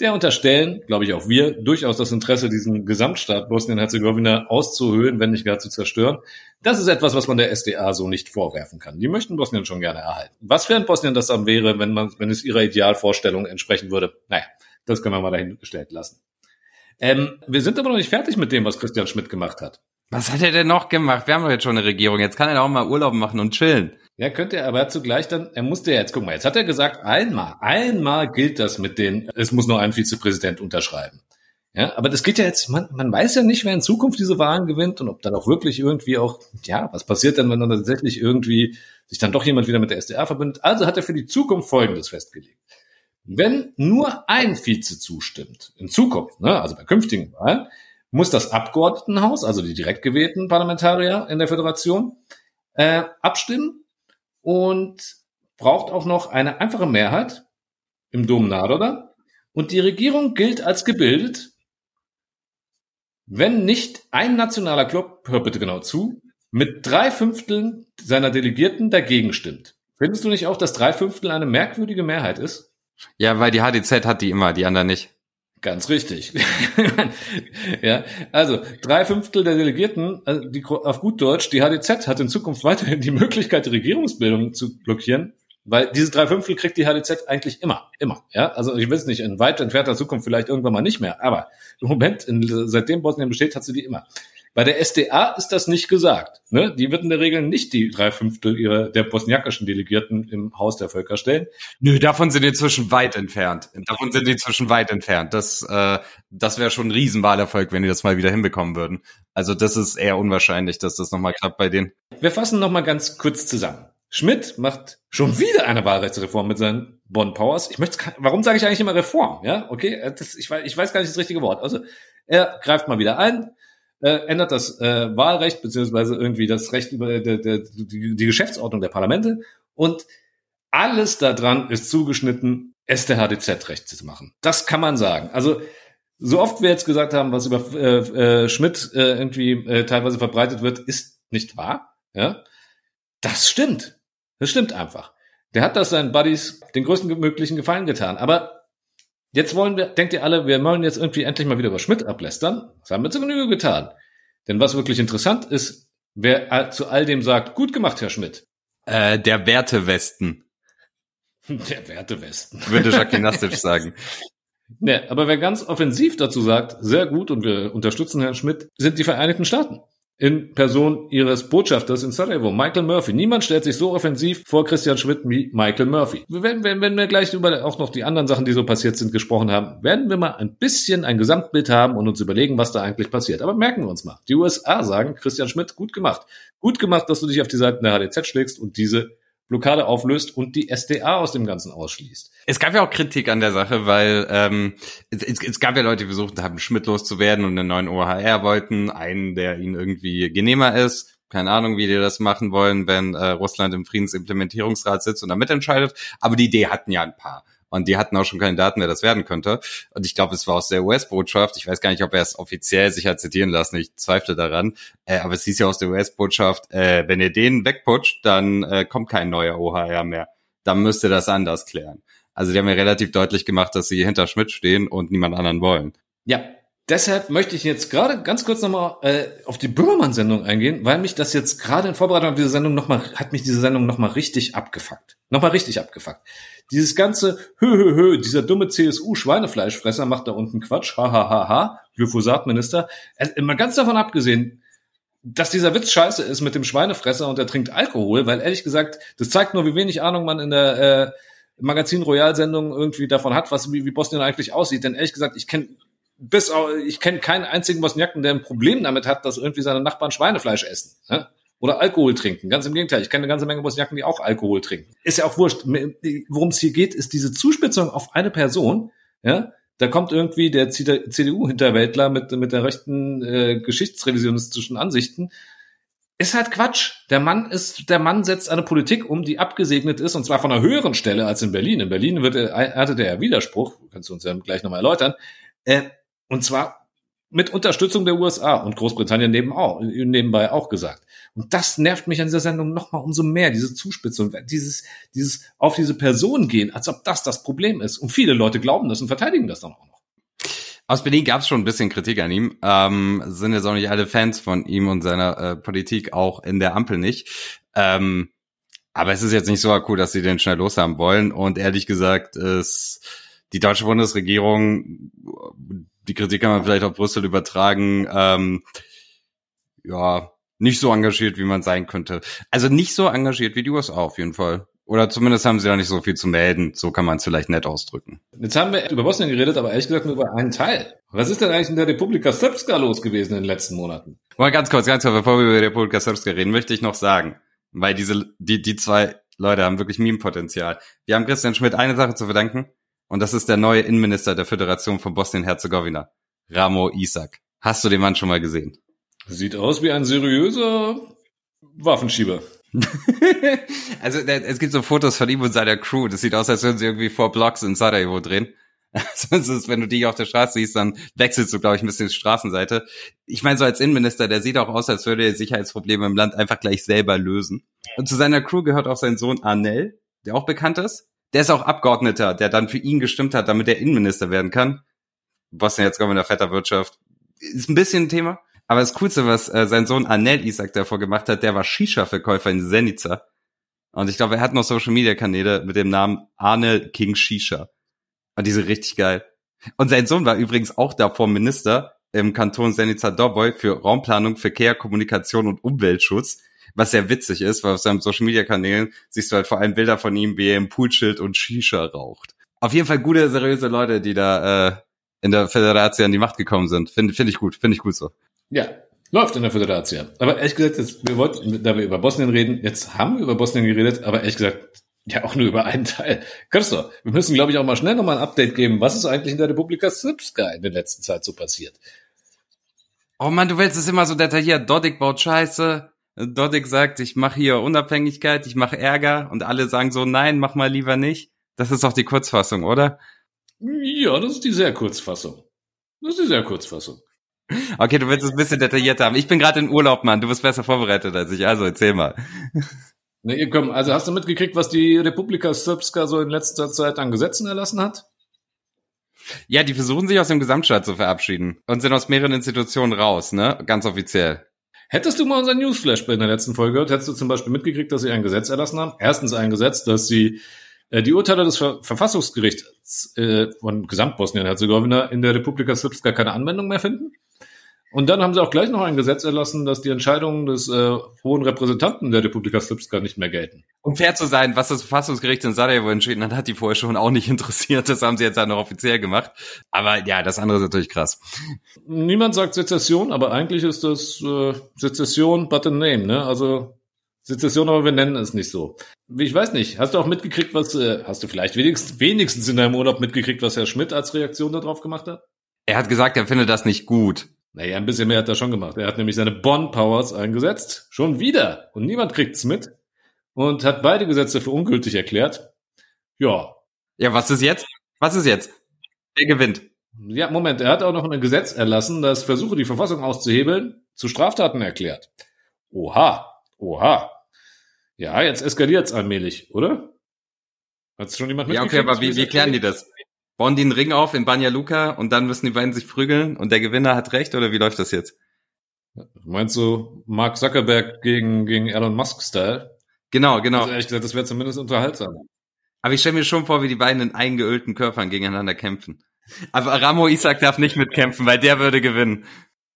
der unterstellen, glaube ich auch wir, durchaus das Interesse, diesen Gesamtstaat Bosnien-Herzegowina auszuhöhlen, wenn nicht gar zu zerstören. Das ist etwas, was man der SDA so nicht vorwerfen kann. Die möchten Bosnien schon gerne erhalten. Was für ein Bosnien das dann wäre, wenn man, wenn es ihrer Idealvorstellung entsprechen würde, naja, das können wir mal dahingestellt lassen. Ähm, wir sind aber noch nicht fertig mit dem, was Christian Schmidt gemacht hat. Was hat er denn noch gemacht? Wir haben doch jetzt schon eine Regierung. Jetzt kann er auch mal Urlaub machen und chillen. Ja, könnte er, aber zugleich dann, er musste ja jetzt, guck mal, jetzt hat er gesagt, einmal, einmal gilt das mit den, es muss nur ein Vizepräsident unterschreiben. Ja, aber das geht ja jetzt, man, man weiß ja nicht, wer in Zukunft diese Wahlen gewinnt und ob dann auch wirklich irgendwie auch, ja, was passiert denn, wenn dann tatsächlich irgendwie sich dann doch jemand wieder mit der SDA verbindet. Also hat er für die Zukunft Folgendes festgelegt. Wenn nur ein Vize zustimmt, in Zukunft, ne, also bei künftigen Wahlen, muss das Abgeordnetenhaus, also die direkt gewählten Parlamentarier in der Föderation, äh, abstimmen und braucht auch noch eine einfache Mehrheit im Dom Naroda und die Regierung gilt als gebildet, wenn nicht ein nationaler Club, hör bitte genau zu, mit drei Fünfteln seiner Delegierten dagegen stimmt. Findest du nicht auch, dass drei Fünftel eine merkwürdige Mehrheit ist? Ja, weil die HDZ hat die immer, die anderen nicht. Ganz richtig. (laughs) ja, also drei Fünftel der Delegierten, also die, auf gut Deutsch, die HDZ hat in Zukunft weiterhin die Möglichkeit, die Regierungsbildung zu blockieren, weil diese drei Fünftel kriegt die HDZ eigentlich immer, immer. Ja, also ich es nicht in weit entfernter Zukunft vielleicht irgendwann mal nicht mehr, aber im Moment, in, seitdem Bosnien besteht, hat sie die immer. Bei der SDA ist das nicht gesagt. Ne? Die wird in der Regel nicht die drei Fünftel ihrer, der bosniakischen Delegierten im Haus der Völker stellen. Nö, davon sind die inzwischen weit entfernt. Davon sind die inzwischen weit entfernt. Das, äh, das wäre schon ein Riesenwahlerfolg, wenn die das mal wieder hinbekommen würden. Also das ist eher unwahrscheinlich, dass das nochmal klappt bei denen. Wir fassen nochmal ganz kurz zusammen. Schmidt macht schon wieder eine Wahlrechtsreform mit seinen Bonn Powers. Ich möchte, warum sage ich eigentlich immer Reform? Ja, okay, das, ich, weiß, ich weiß gar nicht das richtige Wort. Also er greift mal wieder ein, äh, ändert das äh, Wahlrecht beziehungsweise irgendwie das Recht über der, der, die, die Geschäftsordnung der Parlamente und alles daran ist zugeschnitten, STHDZ-Recht zu machen. Das kann man sagen. Also so oft wir jetzt gesagt haben, was über äh, äh, Schmidt äh, irgendwie äh, teilweise verbreitet wird, ist nicht wahr. Ja, das stimmt. Das stimmt einfach. Der hat das seinen Buddies den größten möglichen Gefallen getan. Aber Jetzt wollen wir, denkt ihr alle, wir wollen jetzt irgendwie endlich mal wieder über Schmidt ablästern? Das haben wir zu Genüge getan. Denn was wirklich interessant ist, wer zu all dem sagt, gut gemacht, Herr Schmidt. Äh, der Wertewesten. (laughs) Der Wertewesten. Würde Jacques (laughs) Nastic sagen. Ne, aber wer ganz offensiv dazu sagt, sehr gut und wir unterstützen Herrn Schmidt, sind die Vereinigten Staaten in Person ihres Botschafters in Sarajevo, Michael Murphy. Niemand stellt sich so offensiv vor Christian Schmidt wie Michael Murphy. Wenn, wenn, wenn wir gleich über auch noch die anderen Sachen, die so passiert sind, gesprochen haben, werden wir mal ein bisschen ein Gesamtbild haben und uns überlegen, was da eigentlich passiert. Aber merken wir uns mal. Die USA sagen, Christian Schmidt, gut gemacht. Gut gemacht, dass du dich auf die Seiten der HDZ schlägst und diese Blockade auflöst und die SDA aus dem Ganzen ausschließt. Es gab ja auch Kritik an der Sache, weil ähm, es, es gab ja Leute, die versucht haben, Schmidt loszuwerden und einen neuen OHR wollten, einen, der ihnen irgendwie genehmer ist. Keine Ahnung, wie die das machen wollen, wenn äh, Russland im Friedensimplementierungsrat sitzt und da mitentscheidet. Aber die Idee hatten ja ein paar. Und die hatten auch schon Kandidaten, wer das werden könnte. Und ich glaube, es war aus der US-Botschaft. Ich weiß gar nicht, ob er es offiziell sich hat zitieren lassen. Ich zweifle daran. Äh, aber es hieß ja aus der US-Botschaft, äh, wenn ihr den wegputscht, dann äh, kommt kein neuer OHR mehr. Dann müsst ihr das anders klären. Also die haben ja relativ deutlich gemacht, dass sie hinter Schmidt stehen und niemand anderen wollen. Ja, Deshalb möchte ich jetzt gerade ganz kurz nochmal äh, auf die Böhmermann-Sendung eingehen, weil mich das jetzt gerade in Vorbereitung auf diese Sendung nochmal, hat mich diese Sendung nochmal richtig abgefuckt. Nochmal richtig abgefuckt. Dieses ganze hö, hö, hö, dieser dumme CSU-Schweinefleischfresser macht da unten Quatsch, ha, ha, ha, ha, Glyphosatminister. Äh, mal ganz davon abgesehen, dass dieser Witz scheiße ist mit dem Schweinefresser und er trinkt Alkohol, weil ehrlich gesagt, das zeigt nur, wie wenig Ahnung man in der äh, Magazin Royal-Sendung irgendwie davon hat, was wie, wie Bosnien eigentlich aussieht. Denn ehrlich gesagt, ich kenne bis auch, ich kenne keinen einzigen Bosniaken, der ein Problem damit hat, dass irgendwie seine Nachbarn Schweinefleisch essen. Ne? Oder Alkohol trinken. Ganz im Gegenteil. Ich kenne eine ganze Menge Bosniaken, die auch Alkohol trinken. Ist ja auch wurscht. Worum es hier geht, ist diese Zuspitzung auf eine Person. Ja, da kommt irgendwie der CDU-Hinterwäldler mit, mit der rechten äh, geschichtsrevisionistischen Ansichten. Ist halt Quatsch. Der Mann ist, der Mann setzt eine Politik um, die abgesegnet ist, und zwar von einer höheren Stelle als in Berlin. In Berlin wird, hatte der Widerspruch, kannst du uns ja gleich nochmal erläutern, äh, und zwar mit Unterstützung der USA und Großbritannien neben auch, nebenbei auch gesagt. Und das nervt mich an dieser Sendung nochmal umso mehr, diese Zuspitzung, dieses, dieses auf diese Person gehen, als ob das das Problem ist. Und viele Leute glauben das und verteidigen das dann auch noch. Aus Berlin gab es schon ein bisschen Kritik an ihm. Ähm, sind jetzt auch nicht alle Fans von ihm und seiner äh, Politik, auch in der Ampel nicht. Ähm, aber es ist jetzt nicht so cool, dass sie den schnell loshaben wollen. Und ehrlich gesagt, ist die deutsche Bundesregierung die Kritik kann man vielleicht auf Brüssel übertragen, ähm, ja, nicht so engagiert, wie man sein könnte. Also nicht so engagiert wie die USA auf jeden Fall. Oder zumindest haben sie da nicht so viel zu melden. So kann man es vielleicht nett ausdrücken. Jetzt haben wir über Bosnien geredet, aber ehrlich gesagt nur über einen Teil. Was ist denn eigentlich in der Republika Srpska los gewesen in den letzten Monaten? Mal ganz kurz, ganz kurz, bevor wir über die Republika Srpska reden, möchte ich noch sagen, weil diese, die, die zwei Leute haben wirklich Meme-Potenzial. Wir haben Christian Schmidt eine Sache zu verdanken. Und das ist der neue Innenminister der Föderation von Bosnien-Herzegowina, Ramo Isak. Hast du den Mann schon mal gesehen? Sieht aus wie ein seriöser Waffenschieber. (laughs) also der- es gibt so Fotos von ihm und seiner Crew. Das sieht aus, als würden sie irgendwie vor Blocks in Sarajevo drehen. (laughs) Also es ist, wenn du die auf der Straße siehst, dann wechselst du, glaube ich, ein bisschen die Straßenseite. Ich meine, so als Innenminister, der sieht auch aus, als würde er Sicherheitsprobleme im Land einfach gleich selber lösen. Und zu seiner Crew gehört auch sein Sohn Arnel, der auch bekannt ist. Der ist auch Abgeordneter, der dann für ihn gestimmt hat, damit er Innenminister werden kann. Bosnien jetzt kommen in der Vetterwirtschaft. Ist ein bisschen ein Thema. Aber das Coolste, was äh, sein Sohn Arnel Isaac davor gemacht hat, der war Shisha-Verkäufer in Zenica. Und ich glaube, er hat noch Social-Media-Kanäle mit dem Namen Arne King Shisha. Und die sind richtig geil. Und sein Sohn war übrigens auch davor Minister im Kanton Zenica Doboj für Raumplanung, Verkehr, Kommunikation und Umweltschutz. Was sehr witzig ist, weil auf seinen Social-Media-Kanälen siehst du halt vor allem Bilder von ihm, wie er im Poolschild und Shisha raucht. Auf jeden Fall gute, seriöse Leute, die da äh, in der Föderation an die Macht gekommen sind. Finde find ich gut, finde ich gut so. Ja, läuft in der Föderation. Aber ehrlich gesagt, jetzt, wir wollten, da wir über Bosnien reden, jetzt haben wir über Bosnien geredet, aber ehrlich gesagt, ja auch nur über einen Teil. Christoph, wir müssen, glaube ich, auch mal schnell nochmal ein Update geben. Was ist eigentlich in der Republika Srpska in der letzten Zeit so passiert? Oh man, du willst es immer so detailliert. Dodik baut Scheiße. Dodik sagt, ich mache hier Unabhängigkeit, ich mache Ärger und alle sagen so, nein, mach mal lieber nicht. Das ist doch die Kurzfassung, oder? Ja, das ist die sehr Kurzfassung. Das ist die sehr Kurzfassung. Okay, du willst es ein bisschen detaillierter haben. Ich bin gerade in Urlaub, Mann. Du bist besser vorbereitet als ich. Also erzähl mal. (laughs) Ne, ihr komm, also hast du mitgekriegt, was die Republika Srpska so in letzter Zeit an Gesetzen erlassen hat? Ja, die versuchen sich aus dem Gesamtstaat zu verabschieden und sind aus mehreren Institutionen raus, ne? Ganz offiziell. Hättest du mal unseren Newsflash in der letzten Folge gehört, hättest du zum Beispiel mitgekriegt, dass sie ein Gesetz erlassen haben. Erstens ein Gesetz, dass sie äh, die Urteile des Ver Verfassungsgerichts äh, von Gesamtbosnien-Herzegowina in der Republika Srpska keine Anwendung mehr finden. Und dann haben sie auch gleich noch ein Gesetz erlassen, dass die Entscheidungen des äh, hohen Repräsentanten der Republika Srpska nicht mehr gelten. Um fair zu sein, was das Verfassungsgericht in Sarajevo entschieden hat, hat die vorher schon auch nicht (laughs) interessiert. Das haben sie jetzt halt noch offiziell gemacht. Aber ja, das andere ist natürlich krass. Niemand sagt Sezession, aber eigentlich ist das äh, Sezession but a name, ne? Also Sezession, aber wir nennen es nicht so. Ich weiß nicht, hast du auch mitgekriegt, was, äh, hast du vielleicht wenigstens, wenigstens in deinem Urlaub mitgekriegt, was Herr Schmidt als Reaktion darauf gemacht hat? Er hat gesagt, er findet das nicht gut. Naja, ein bisschen mehr hat er schon gemacht. Er hat nämlich seine Bond-Powers eingesetzt. Schon wieder. Und niemand kriegt's mit. Und hat beide Gesetze für ungültig erklärt. Ja. Ja, was ist jetzt? Was ist jetzt? Wer gewinnt? Ja, Moment. Er hat auch noch ein Gesetz erlassen, das Versuche, die Verfassung auszuhebeln, zu Straftaten erklärt. Oha. Oha. Ja, jetzt eskaliert's allmählich, oder? Hat's schon jemand Ja, okay, mitgekriegt, aber wie, wie klären die das? Bauen die einen Ring auf in Banja Luka und dann müssen die beiden sich prügeln und der Gewinner hat recht oder wie läuft das jetzt? Meinst du Mark Zuckerberg gegen, gegen Elon Musk-Style? Genau, genau. Also ehrlich gesagt, das wäre zumindest unterhaltsam. Aber ich stelle mir schon vor, wie die beiden in eingeölten Körpern gegeneinander kämpfen. Aber Ramo Isaac darf nicht mitkämpfen, weil der würde gewinnen.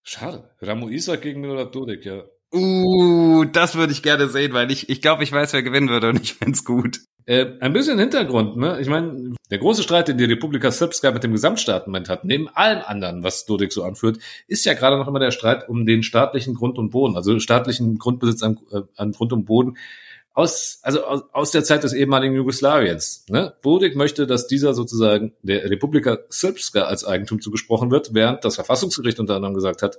Schade. Ramo Isaac gegen Milorad Dodik, ja. Uh, das würde ich gerne sehen, weil ich, ich glaube, ich weiß, wer gewinnen würde und ich find's gut. Äh, ein bisschen Hintergrund, ne? Ich meine, der große Streit, den die Republika Srpska mit dem Gesamtstaatenment hat, neben allem anderen, was Dodik so anführt, ist ja gerade noch immer der Streit um den staatlichen Grund und Boden, also staatlichen Grundbesitz an, äh, an Grund und Boden aus, also aus, aus der Zeit des ehemaligen Jugoslawiens. Ne? Dodik möchte, dass dieser sozusagen der Republika Srpska als Eigentum zugesprochen wird, während das Verfassungsgericht unter anderem gesagt hat,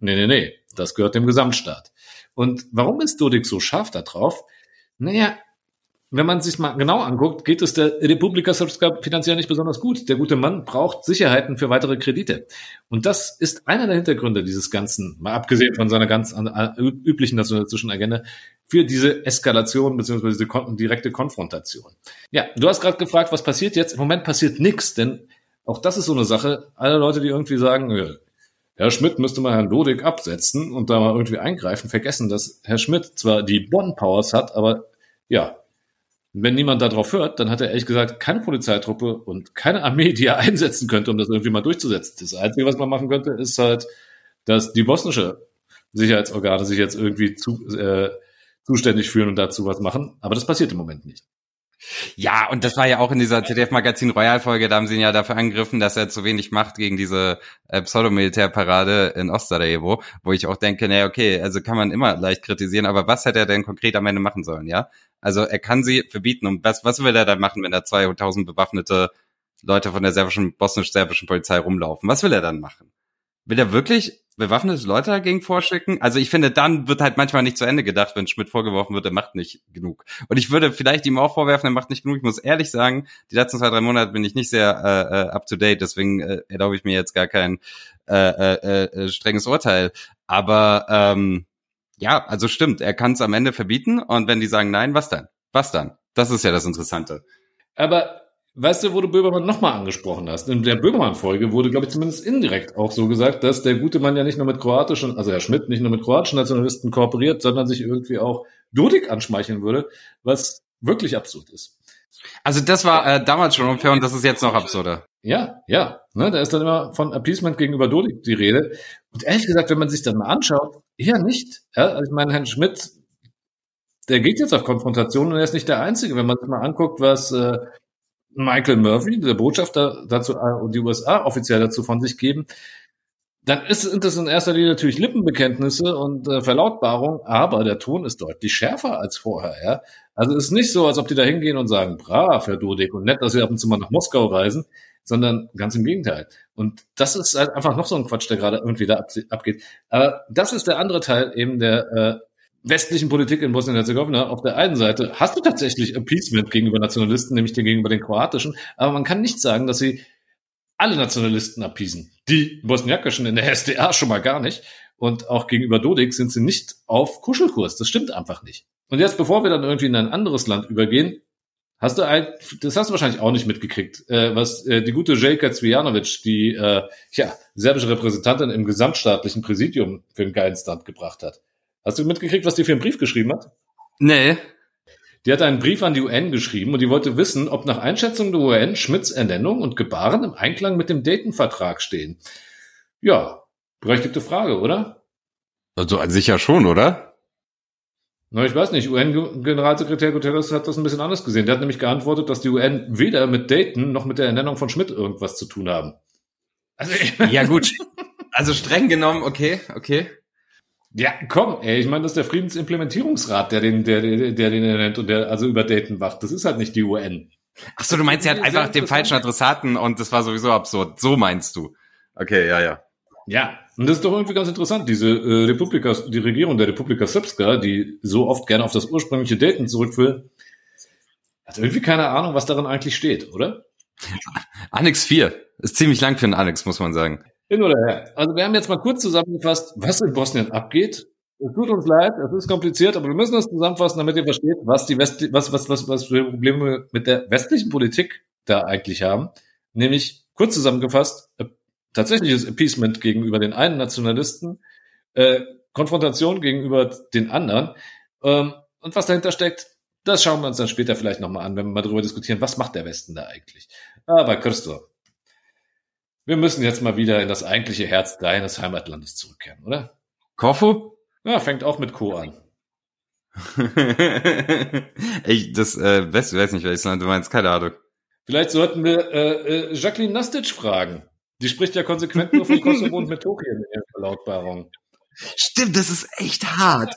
nee, nee, nee, das gehört dem Gesamtstaat. Und warum ist Dodik so scharf da drauf? Naja, wenn man sich mal genau anguckt, geht es der Republika Srpska finanziell nicht besonders gut. Der gute Mann braucht Sicherheiten für weitere Kredite. Und das ist einer der Hintergründe dieses Ganzen, mal abgesehen von seiner ganz an- an- üblichen nationalistischen Agenda, für diese Eskalation bzw. diese kon direkte Konfrontation. Ja, du hast gerade gefragt, was passiert jetzt? Im Moment passiert nichts, denn auch das ist so eine Sache. Alle Leute, die irgendwie sagen, Herr Schmidt müsste mal Herrn Dodik absetzen und da mal irgendwie eingreifen, vergessen, dass Herr Schmidt zwar die Bonn-Powers hat, aber ja, wenn niemand darauf hört, dann hat er ehrlich gesagt keine Polizeitruppe und keine Armee, die er (laughs) einsetzen könnte, um das irgendwie mal durchzusetzen. Das Einzige, was man machen könnte, ist halt, dass die bosnische Sicherheitsorgane sich jetzt irgendwie zu, äh, zuständig fühlen und dazu was machen. Aber das passiert im Moment nicht. Ja, und das war ja auch in dieser ZDF-Magazin Royal-Folge, da haben sie ihn ja dafür angegriffen, dass er zu wenig macht gegen diese äh, Pseudomilitärparade in Ostsarajevo, wo ich auch denke, naja, okay, also kann man immer leicht kritisieren, aber was hätte er denn konkret am Ende machen sollen, ja? Also er kann sie verbieten und was, was will er dann machen, wenn da 2000 bewaffnete Leute von der serbischen, bosnisch-serbischen Polizei rumlaufen? Was will er dann machen? Will er wirklich bewaffnete Leute dagegen vorschicken. Also ich finde, dann wird halt manchmal nicht zu Ende gedacht, wenn Schmidt vorgeworfen wird, er macht nicht genug. Und ich würde vielleicht ihm auch vorwerfen, er macht nicht genug. Ich muss ehrlich sagen, die letzten zwei, drei Monate bin ich nicht sehr äh, äh, up to date, deswegen äh, erlaube ich mir jetzt gar kein äh, äh, äh, strenges Urteil. Aber ähm, ja, also stimmt, er kann es am Ende verbieten und wenn die sagen nein, was dann? Was dann? Das ist ja das Interessante. Aber weißt du, wo du Böhmermann nochmal angesprochen hast? In der Böhmermann-Folge wurde, glaube ich, zumindest indirekt auch so gesagt, dass der gute Mann ja nicht nur mit kroatischen, also Herr Schmidt nicht nur mit kroatischen Nationalisten kooperiert, sondern sich irgendwie auch Dodik anschmeicheln würde, was wirklich absurd ist. Also das war äh, damals schon unfair und das ist jetzt noch absurder. Ja, ja. Ne, da ist dann immer von Appeasement gegenüber Dodik die Rede. Und ehrlich gesagt, wenn man sich dann mal anschaut, eher nicht. Ja, also ich meine, Herrn Schmidt, der geht jetzt auf Konfrontation und er ist nicht der Einzige. Wenn man sich mal anguckt, was äh, Michael Murphy, der Botschafter dazu äh, und die USA offiziell dazu von sich geben, dann ist, das in erster Linie natürlich Lippenbekenntnisse und äh, Verlautbarung, aber der Ton ist deutlich schärfer als vorher. Ja? Also es ist nicht so, als ob die da hingehen und sagen, brav, Herr Dudek, und nett, dass Sie ab und zu mal nach Moskau reisen, sondern ganz im Gegenteil. Und das ist halt einfach noch so ein Quatsch, der gerade irgendwie da ab, abgeht. Aber das ist der andere Teil eben der äh, westlichen Politik in Bosnien-Herzegowina. Auf der einen Seite hast du tatsächlich Appeasement gegenüber Nationalisten, nämlich gegenüber den kroatischen, aber man kann nicht sagen, dass sie alle Nationalisten appeasen. Die bosniakischen in der SDA schon mal gar nicht. Und auch gegenüber Dodik sind sie nicht auf Kuschelkurs. Das stimmt einfach nicht. Und jetzt, bevor wir dann irgendwie in ein anderes Land übergehen, hast du ein, das hast du wahrscheinlich auch nicht mitgekriegt, äh, was äh, die gute Jelka Cvijanovic, die äh, ja, serbische Repräsentantin im gesamtstaatlichen Präsidium für den geilen Stand gebracht hat. Hast du mitgekriegt, was die für einen Brief geschrieben hat? Nee. Die hat einen Brief an die UN geschrieben und die wollte wissen, ob nach Einschätzung der UN Schmidts Ernennung und Gebaren im Einklang mit dem Dayton-Vertrag stehen. Ja, berechtigte Frage, oder? Also sicher schon, oder? Na, ich weiß nicht. UN-Generalsekretär Guterres hat das ein bisschen anders gesehen. Der hat nämlich geantwortet, dass die UN weder mit Dayton noch mit der Ernennung von Schmidt irgendwas zu tun haben. Also, ja gut. (laughs) Also streng genommen, okay, okay. Ja, komm, ey, ich meine, das ist der Friedensimplementierungsrat, der den, der, der, der den nennt und der also über Dayton wacht. Das ist halt nicht die UN. Ach so, du meinst, er hat einfach den falschen Adressaten und das war sowieso absurd. So meinst du. Okay, ja, ja. Ja, und das ist doch irgendwie ganz interessant, diese äh, Republika, die Regierung der Republika Srpska, die so oft gerne auf das ursprüngliche Dayton zurück will, hat irgendwie keine Ahnung, was darin eigentlich steht, oder? (laughs) Annex 4 ist ziemlich lang für einen Annex, muss man sagen. Hin oder her. Also wir haben jetzt mal kurz zusammengefasst, was in Bosnien abgeht. Es tut uns leid, es ist kompliziert, aber wir müssen das zusammenfassen, damit ihr versteht, was die West was, was, was, was für Probleme mit der westlichen Politik da eigentlich haben. Nämlich, kurz zusammengefasst, äh, tatsächliches Appeasement gegenüber den einen Nationalisten, äh, Konfrontation gegenüber den anderen. Ähm, und was dahinter steckt, das schauen wir uns dann später vielleicht nochmal an, wenn wir mal darüber diskutieren, was macht der Westen da eigentlich. Aber Christoph, wir müssen jetzt mal wieder in das eigentliche Herz deines Heimatlandes zurückkehren, oder? Kofu? Ja, fängt auch mit Co an. (laughs) ich, das, äh, weiß, weiß nicht, welches Land du meinst, keine Ahnung. Vielleicht sollten wir äh, äh, Jacqueline Nastic fragen. Die spricht ja konsequent nur von Kosovo und Metokien in ihren Verlautbarungen. Stimmt, das ist echt hart.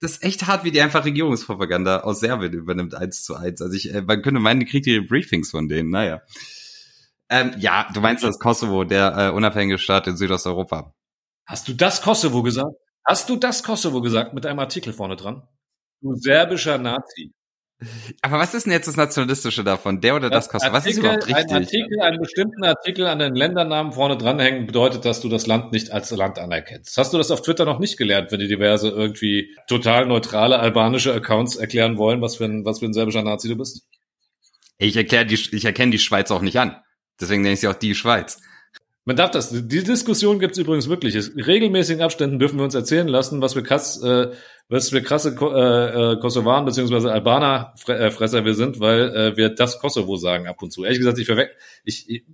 Das ist echt hart, wie die einfach Regierungspropaganda aus Serbien übernimmt, eins zu eins. Also ich, äh, man könnte meinen, die kriegt ihre Briefings von denen, naja. Ähm, ja, du meinst das Kosovo, der äh, unabhängige Staat in Südosteuropa. Hast du das Kosovo gesagt? Hast du das Kosovo gesagt mit einem Artikel vorne dran? Du serbischer Nazi. Aber was ist denn jetzt das Nationalistische davon? Der oder das, das Kosovo? Was ist überhaupt richtig? Ein Artikel, einen bestimmten Artikel an den Ländernamen vorne dranhängen bedeutet, dass du das Land nicht als Land anerkennst. Hast du das auf Twitter noch nicht gelernt, wenn die diverse irgendwie total neutrale albanische Accounts erklären wollen, was für ein, was für ein serbischer Nazi du bist? Ich erkläre die, ich erkenne die Schweiz auch nicht an. Deswegen nenne ich sie auch die Schweiz. Man darf das. Die Diskussion gibt es übrigens wirklich. In regelmäßigen Abständen dürfen wir uns erzählen lassen, was wir krass, äh, was wir krasse äh, äh, Kosovaren beziehungsweise Albaner äh, Fresser wir sind, weil äh, wir das Kosovo sagen ab und zu. Ehrlich gesagt, ich verwechsel. Ich, ich,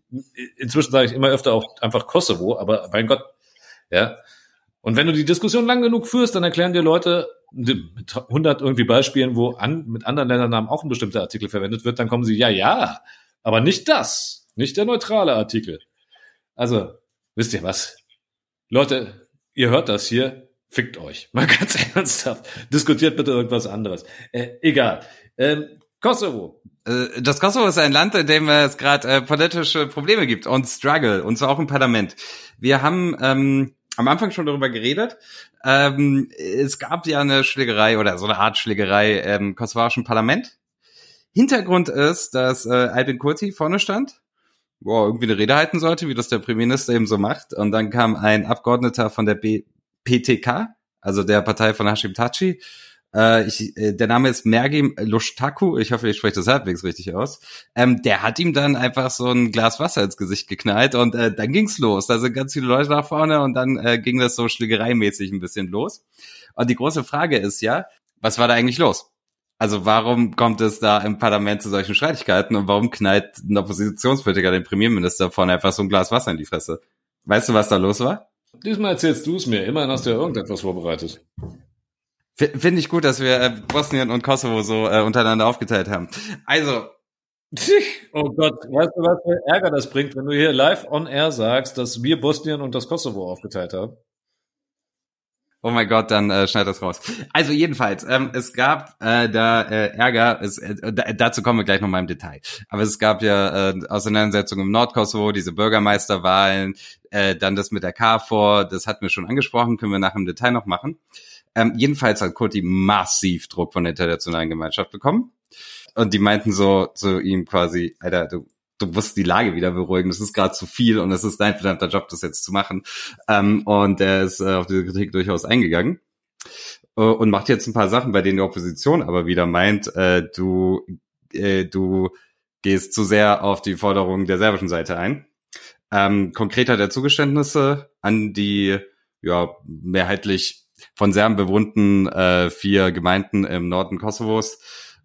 inzwischen sage ich immer öfter auch einfach Kosovo, aber mein Gott, ja. Und wenn du die Diskussion lang genug führst, dann erklären dir Leute mit 100 irgendwie Beispielen, wo an, mit anderen Ländernamen auch ein bestimmter Artikel verwendet wird, dann kommen sie, ja, ja, aber nicht das. Nicht der neutrale Artikel. Also, wisst ihr was? Leute, ihr hört das hier, fickt euch. (laughs) Mal ganz ernsthaft. Diskutiert bitte irgendwas anderes. Äh, egal. Ähm, Kosovo. Äh, das Kosovo ist ein Land, in dem es gerade äh, politische Probleme gibt und Struggle, und zwar auch im Parlament. Wir haben ähm, am Anfang schon darüber geredet. Ähm, es gab ja eine Schlägerei oder so eine Art Schlägerei im kosovarischen Parlament. Hintergrund ist, dass äh, Albin Kurti vorne stand, boah, irgendwie eine Rede halten sollte, wie das der Premierminister eben so macht. Und dann kam ein Abgeordneter von der B PTK, also der Partei von Hashim Tachi, äh, ich, äh, der Name ist Mergim Lushtaku, ich hoffe, ich spreche das halbwegs richtig aus. Ähm, der hat ihm dann einfach so ein Glas Wasser ins Gesicht geknallt und äh, dann ging's los. Da sind ganz viele Leute nach vorne und dann äh, ging das so schlägereimäßig ein bisschen los. Und die große Frage ist ja, was war da eigentlich los? Also warum kommt es da im Parlament zu solchen Streitigkeiten und warum knallt ein Oppositionspolitiker den Premierminister vorne einfach so ein Glas Wasser in die Fresse? Weißt du, was da los war? Diesmal erzählst du es mir. Immerhin hast du ja irgendetwas vorbereitet. Finde ich gut, dass wir äh, Bosnien und Kosovo so äh, untereinander aufgeteilt haben. Also. Oh Gott, weißt du, was für Ärger das bringt, wenn du hier live on air sagst, dass wir Bosnien und das Kosovo aufgeteilt haben? Oh mein Gott, dann äh, schneid das raus. Also jedenfalls, ähm, es gab äh, da äh, Ärger, es, äh, dazu kommen wir gleich noch mal im Detail. Aber es gab ja äh, Auseinandersetzungen im Nordkosovo, diese Bürgermeisterwahlen, äh, dann das mit der KFOR, das hatten wir schon angesprochen, können wir nach im Detail noch machen. Ähm, jedenfalls hat Kurti massiv Druck von der internationalen Gemeinschaft bekommen. Und die meinten so zu ihm quasi, Alter, du, du musst die Lage wieder beruhigen, das ist gerade zu viel und es ist dein verdammter Job, das jetzt zu machen. Ähm, und er ist äh, auf diese Kritik durchaus eingegangen äh, und macht jetzt ein paar Sachen, bei denen die Opposition aber wieder meint, äh, du, äh, du gehst zu sehr auf die Forderungen der serbischen Seite ein. Ähm, konkreter der Zugeständnisse an die ja mehrheitlich von Serben bewohnten äh, vier Gemeinden im Norden Kosovos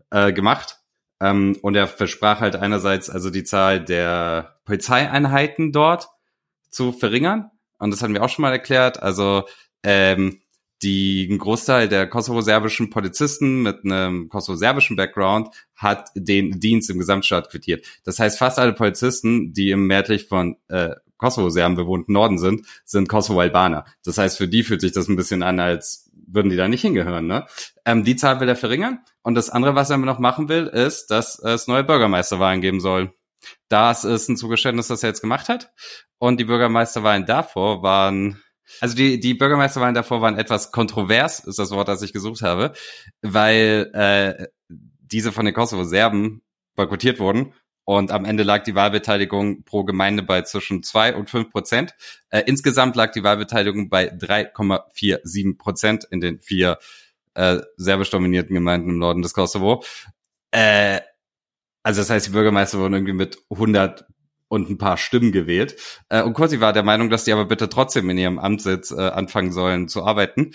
äh, gemacht. Ähm, und er versprach halt einerseits also die Zahl der Polizeieinheiten dort zu verringern. Und das hatten wir auch schon mal erklärt. Also ähm, die, ein Großteil der kosovo-serbischen Polizisten mit einem kosovo-serbischen Background hat den Dienst im Gesamtstaat quittiert. Das heißt, fast alle Polizisten, die im mehrheitlich von äh, Kosovo-Serben bewohnten Norden sind, sind Kosovo-Albaner. Das heißt, für die fühlt sich das ein bisschen an, als würden die da nicht hingehören. Ne? Ähm, die Zahl will er verringern. Und das andere, was er noch machen will, ist, dass es neue Bürgermeisterwahlen geben soll. Das ist ein Zugeständnis, das er jetzt gemacht hat. Und die Bürgermeisterwahlen davor waren, also die, die Bürgermeisterwahlen davor waren etwas kontrovers, ist das Wort, das ich gesucht habe, weil äh, diese von den Kosovo-Serben boykottiert wurden und am Ende lag die Wahlbeteiligung pro Gemeinde bei zwischen zwei und fünf Prozent. Äh, insgesamt lag die Wahlbeteiligung bei 3,47 Prozent in den vier äh, serbisch dominierten Gemeinden im Norden des Kosovo. Äh, also das heißt, die Bürgermeister wurden irgendwie mit 100 und ein paar Stimmen gewählt. Äh, und Kursi war der Meinung, dass die aber bitte trotzdem in ihrem Amtssitz äh, anfangen sollen zu arbeiten.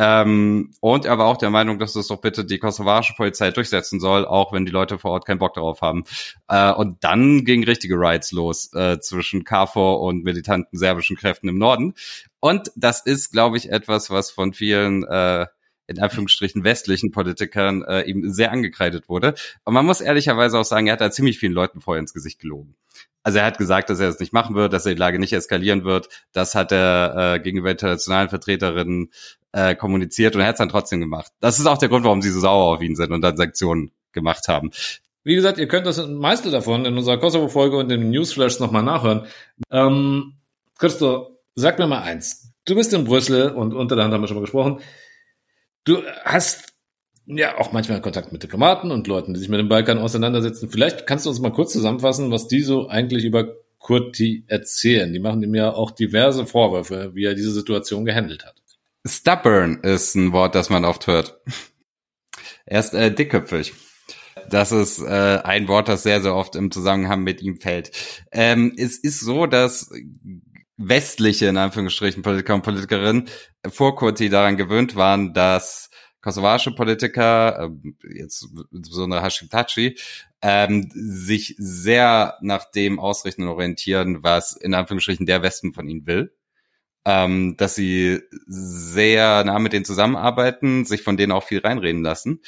Ähm, und er war auch der Meinung, dass es doch bitte die kosovarische Polizei durchsetzen soll, auch wenn die Leute vor Ort keinen Bock darauf haben. Äh, und dann ging richtige Rights los äh, zwischen KFOR und militanten serbischen Kräften im Norden. Und das ist, glaube ich, etwas, was von vielen äh, in Anführungsstrichen westlichen Politikern äh, ihm sehr angekreidet wurde. Und man muss ehrlicherweise auch sagen, er hat da ziemlich vielen Leuten vorher ins Gesicht gelogen. Also er hat gesagt, dass er es nicht machen wird, dass er die Lage nicht eskalieren wird. Das hat er äh, gegenüber internationalen Vertreterinnen äh, kommuniziert und er hat es dann trotzdem gemacht. Das ist auch der Grund, warum sie so sauer auf ihn sind und dann Sanktionen gemacht haben. Wie gesagt, ihr könnt das meiste davon in unserer Kosovo-Folge und im Newsflash nochmal nachhören. Ähm, Christo, sag mir mal eins. Du bist in Brüssel und unter der Hand haben wir schon mal gesprochen. Du hast ja auch manchmal Kontakt mit Diplomaten und Leuten, die sich mit dem Balkan auseinandersetzen. Vielleicht kannst du uns mal kurz zusammenfassen, was die so eigentlich über Kurti erzählen. Die machen ihm ja auch diverse Vorwürfe, wie er diese Situation gehandelt hat. Stubborn ist ein Wort, das man oft hört. (laughs) Er ist äh, dickköpfig. Das ist äh, ein Wort, das sehr, sehr oft im Zusammenhang mit ihm fällt. Ähm, es ist so, dass westliche, in Anführungsstrichen, Politiker und Politikerinnen vor Kurti daran gewöhnt waren, dass kosovarische Politiker, äh, jetzt insbesondere Hashim Tachi, ähm, sich sehr nach dem ausrichten und orientieren, was in Anführungsstrichen der Westen von ihnen will ähm, dass sie sehr nah mit denen zusammenarbeiten, sich von denen auch viel reinreden lassen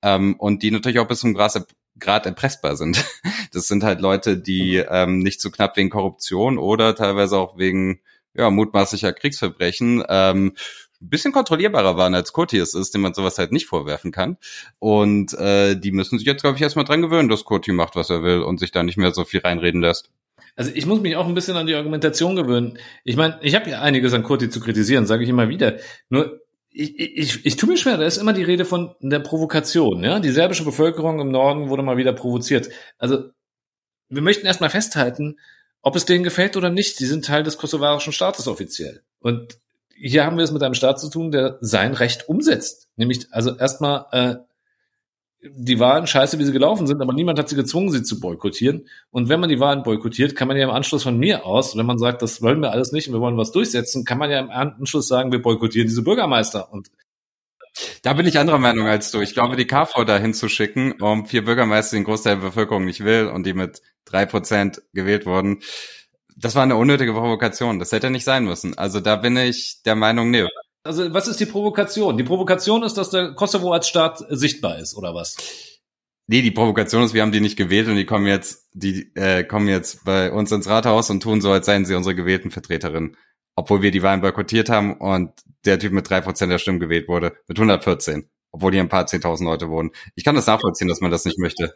ähm, und die natürlich auch bis zum Grad, Grad erpressbar sind. (laughs) Das sind halt Leute, die ähm, nicht zu so knapp wegen Korruption oder teilweise auch wegen ja, mutmaßlicher Kriegsverbrechen ähm, ein bisschen kontrollierbarer waren als Kurti es ist, dem man sowas halt nicht vorwerfen kann. Und äh, die müssen sich jetzt, glaube ich, erstmal dran gewöhnen, dass Kurti macht, was er will und sich da nicht mehr so viel reinreden lässt. Also ich muss mich auch ein bisschen an die Argumentation gewöhnen. Ich meine, ich habe ja einiges an Kurti zu kritisieren, sage ich immer wieder. Nur ich, ich, ich tue mir schwer, da ist immer die Rede von der Provokation. Ja? Die serbische Bevölkerung im Norden wurde mal wieder provoziert. Also wir möchten erstmal festhalten, ob es denen gefällt oder nicht. Die sind Teil des kosovarischen Staates offiziell. Und hier haben wir es mit einem Staat zu tun, der sein Recht umsetzt. Nämlich also erstmal äh, die Wahlen scheiße, wie sie gelaufen sind, aber niemand hat sie gezwungen, sie zu boykottieren. Und wenn man die Wahlen boykottiert, kann man ja im Anschluss von mir aus, wenn man sagt, das wollen wir alles nicht und wir wollen was durchsetzen, kann man ja im Anschluss sagen, wir boykottieren diese Bürgermeister. Und Da bin ich anderer Meinung als du. Ich glaube, die KV da hinzuschicken, um vier Bürgermeister, den Großteil der Bevölkerung nicht will und die mit drei Prozent gewählt wurden, das war eine unnötige Provokation. Das hätte nicht sein müssen. Also da bin ich der Meinung, nee. also was ist die Provokation? Die Provokation ist, dass der Kosovo als Staat sichtbar ist, oder was? Nee, die Provokation ist, wir haben die nicht gewählt und die kommen jetzt, die äh, kommen jetzt bei uns ins Rathaus und tun so, als seien sie unsere gewählten Vertreterinnen. Obwohl wir die Wahlen boykottiert haben und der Typ mit drei Prozent der Stimmen gewählt wurde, mit 114. Obwohl hier ein paar zehntausend Leute wohnen. Ich kann das nachvollziehen, dass man das nicht möchte.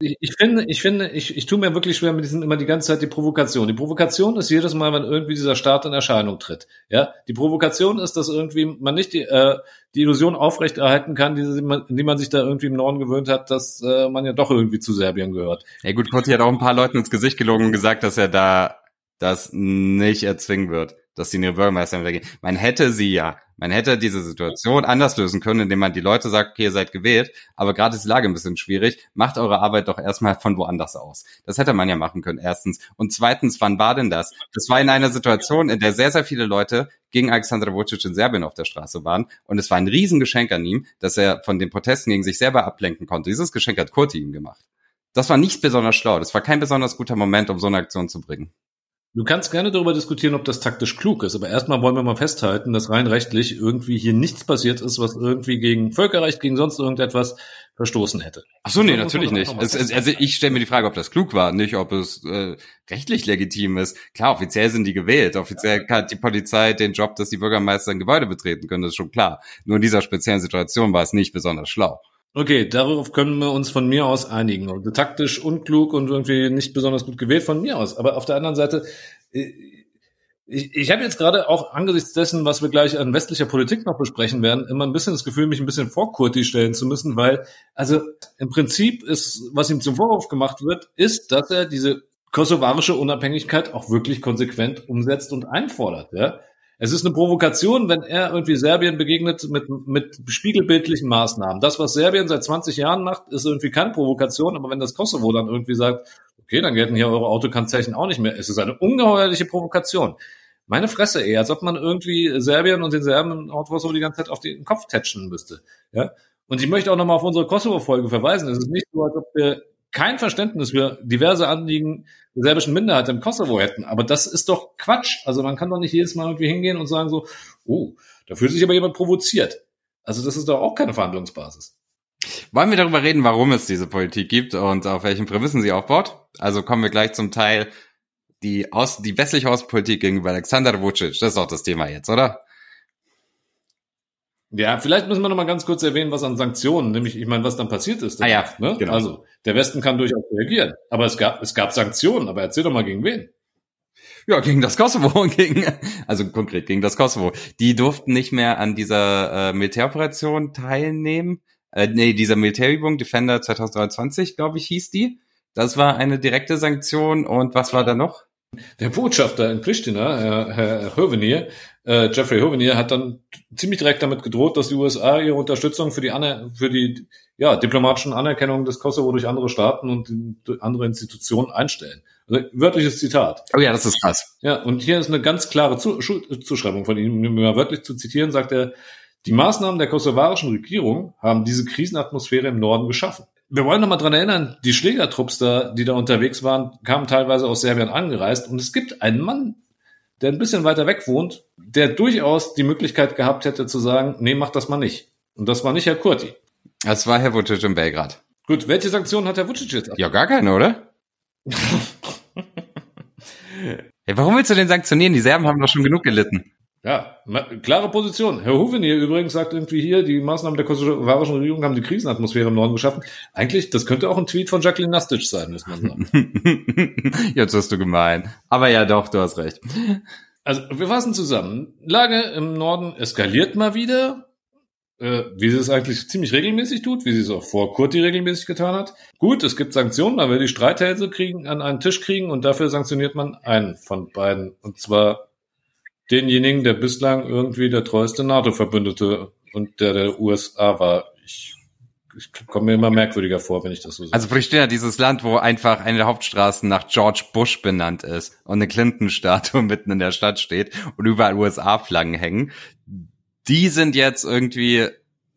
Ich, ich finde, ich finde, ich, ich tue mir wirklich schwer mit diesen immer die ganze Zeit die Provokation. Die Provokation ist jedes Mal, wenn irgendwie dieser Staat in Erscheinung tritt. Ja, die Provokation ist, dass irgendwie man nicht die, äh, die Illusion aufrechterhalten kann, die, man, die man sich da irgendwie im Norden gewöhnt hat, dass äh, man ja doch irgendwie zu Serbien gehört. Ja gut, Kurti hat auch ein paar Leuten ins Gesicht gelogen und gesagt, dass er da das nicht erzwingen wird, dass sie ihre Bürgermeister wieder. Man hätte sie ja, man hätte diese Situation anders lösen können, indem man die Leute sagt, okay, ihr seid gewählt, aber gerade ist die Lage ein bisschen schwierig, macht eure Arbeit doch erstmal von woanders aus. Das hätte man ja machen können, erstens. Und zweitens, wann war denn das? Das war in einer Situation, in der sehr, sehr viele Leute gegen Alexander Vucic in Serbien auf der Straße waren. Und es war ein Riesengeschenk an ihm, dass er von den Protesten gegen sich selber ablenken konnte. Dieses Geschenk hat Kurti ihm gemacht. Das war nicht besonders schlau. Das war kein besonders guter Moment, um so eine Aktion zu bringen. Du kannst gerne darüber diskutieren, ob das taktisch klug ist, aber erstmal wollen wir mal festhalten, dass rein rechtlich irgendwie hier nichts passiert ist, was irgendwie gegen Völkerrecht, gegen sonst irgendetwas verstoßen hätte. Ach so, nee, natürlich nicht. Es, es, also ich stelle mir die Frage, ob das klug war, nicht ob es äh, rechtlich legitim ist. Klar, offiziell sind die gewählt. Offiziell hat die Polizei den Job, dass die Bürgermeister ein Gebäude betreten können, das ist schon klar. Nur in dieser speziellen Situation war es nicht besonders schlau. Okay, darauf können wir uns von mir aus einigen. Also taktisch unklug und irgendwie nicht besonders gut gewählt von mir aus. Aber auf der anderen Seite, äh, ich, ich habe jetzt gerade auch angesichts dessen, was wir gleich an westlicher Politik noch besprechen werden, immer ein bisschen das Gefühl, mich ein bisschen vor Kurti stellen zu müssen, weil, also im Prinzip ist, was ihm zum Vorwurf gemacht wird, ist, dass er diese kosovarische Unabhängigkeit auch wirklich konsequent umsetzt und einfordert. Ja? Es ist eine Provokation, wenn er irgendwie Serbien begegnet mit, mit spiegelbildlichen Maßnahmen. Das, was Serbien seit 20 Jahren macht, ist irgendwie keine Provokation, aber wenn das Kosovo dann irgendwie sagt, okay, dann gelten hier eure Autokennzeichen auch nicht mehr, es ist eine ungeheuerliche Provokation. Meine Fresse, ey, als ob man irgendwie Serbien und den Serben im Kosovo die ganze Zeit auf den Kopf tätschen müsste. Ja? Und ich möchte auch nochmal auf unsere Kosovo-Folge verweisen. Es ist nicht so, als ob wir kein Verständnis für diverse Anliegen der serbischen Minderheit im Kosovo hätten. Aber das ist doch Quatsch. Also man kann doch nicht jedes Mal irgendwie hingehen und sagen so, oh, da fühlt sich aber jemand provoziert. Also das ist doch auch keine Verhandlungsbasis. Wollen wir darüber reden, warum es diese Politik gibt und auf welchen Prämissen sie aufbaut? Also kommen wir gleich zum Teil die, Aus die westliche Außenpolitik gegenüber Alexander Vucic. Das ist auch das Thema jetzt, oder? Ja, vielleicht müssen wir noch mal ganz kurz erwähnen, was an Sanktionen, nämlich, ich meine, was dann passiert ist. Ah ja, ne? genau. Also, der Westen kann durchaus reagieren. Aber es gab, es gab Sanktionen, aber erzähl doch mal gegen wen. Ja, gegen das Kosovo und (laughs) gegen, also konkret gegen das Kosovo. Die durften nicht mehr an dieser äh, Militäroperation teilnehmen. Äh, nee, dieser Militärübung Defender 2023, glaube ich, hieß die. Das war eine direkte Sanktion. Und was war da noch? Der Botschafter in Pristina, Herr, Herr Hovenier, äh, Jeffrey Hovenier, hat dann ziemlich direkt damit gedroht, dass die USA ihre Unterstützung für die, Aner für die ja, diplomatischen Anerkennung des Kosovo durch andere Staaten und andere Institutionen einstellen. Also, wörtliches Zitat. Oh ja, das ist krass. Ja, und hier ist eine ganz klare Zu Zuschreibung von ihm. Um mal wörtlich zu zitieren, sagt er, die Maßnahmen der kosovarischen Regierung haben diese Krisenatmosphäre im Norden geschaffen. Wir wollen noch mal dran erinnern, die Schlägertrupps da, die da unterwegs waren, kamen teilweise aus Serbien angereist und es gibt einen Mann, der ein bisschen weiter weg wohnt, der durchaus die Möglichkeit gehabt hätte zu sagen, nee, mach das mal nicht. Und das war nicht Herr Kurti. Das war Herr Vucic in Belgrad. Gut, welche Sanktionen hat Herr Vucic jetzt? Ja, gar keine, oder? (laughs) Hey, warum willst du den sanktionieren? Die Serben haben doch schon genug gelitten. Ja, klare Position. Herr Huvenier übrigens sagt irgendwie hier, die Maßnahmen der kosovarischen Regierung haben die Krisenatmosphäre im Norden geschaffen. Eigentlich, das könnte auch ein Tweet von Jacqueline Nastic sein, muss man sagen. (laughs) Jetzt wirst du gemein. Aber ja, doch, du hast recht. Also, wir fassen zusammen. Lage im Norden eskaliert mal wieder, äh, wie sie es eigentlich ziemlich regelmäßig tut, wie sie es auch vor Kurti regelmäßig getan hat. Gut, es gibt Sanktionen, man will die Streithälse kriegen, an einen Tisch kriegen und dafür sanktioniert man einen von beiden. Und zwar denjenigen, der bislang irgendwie der treueste NATO-Verbündete und der der USA war. Ich, ich komme mir immer merkwürdiger vor, wenn ich das so sage. Also Pristina, dieses Land, wo einfach eine der Hauptstraßen nach George Bush benannt ist und eine Clinton-Statue (laughs) mitten in der Stadt steht und überall USA-Flaggen hängen, die sind jetzt irgendwie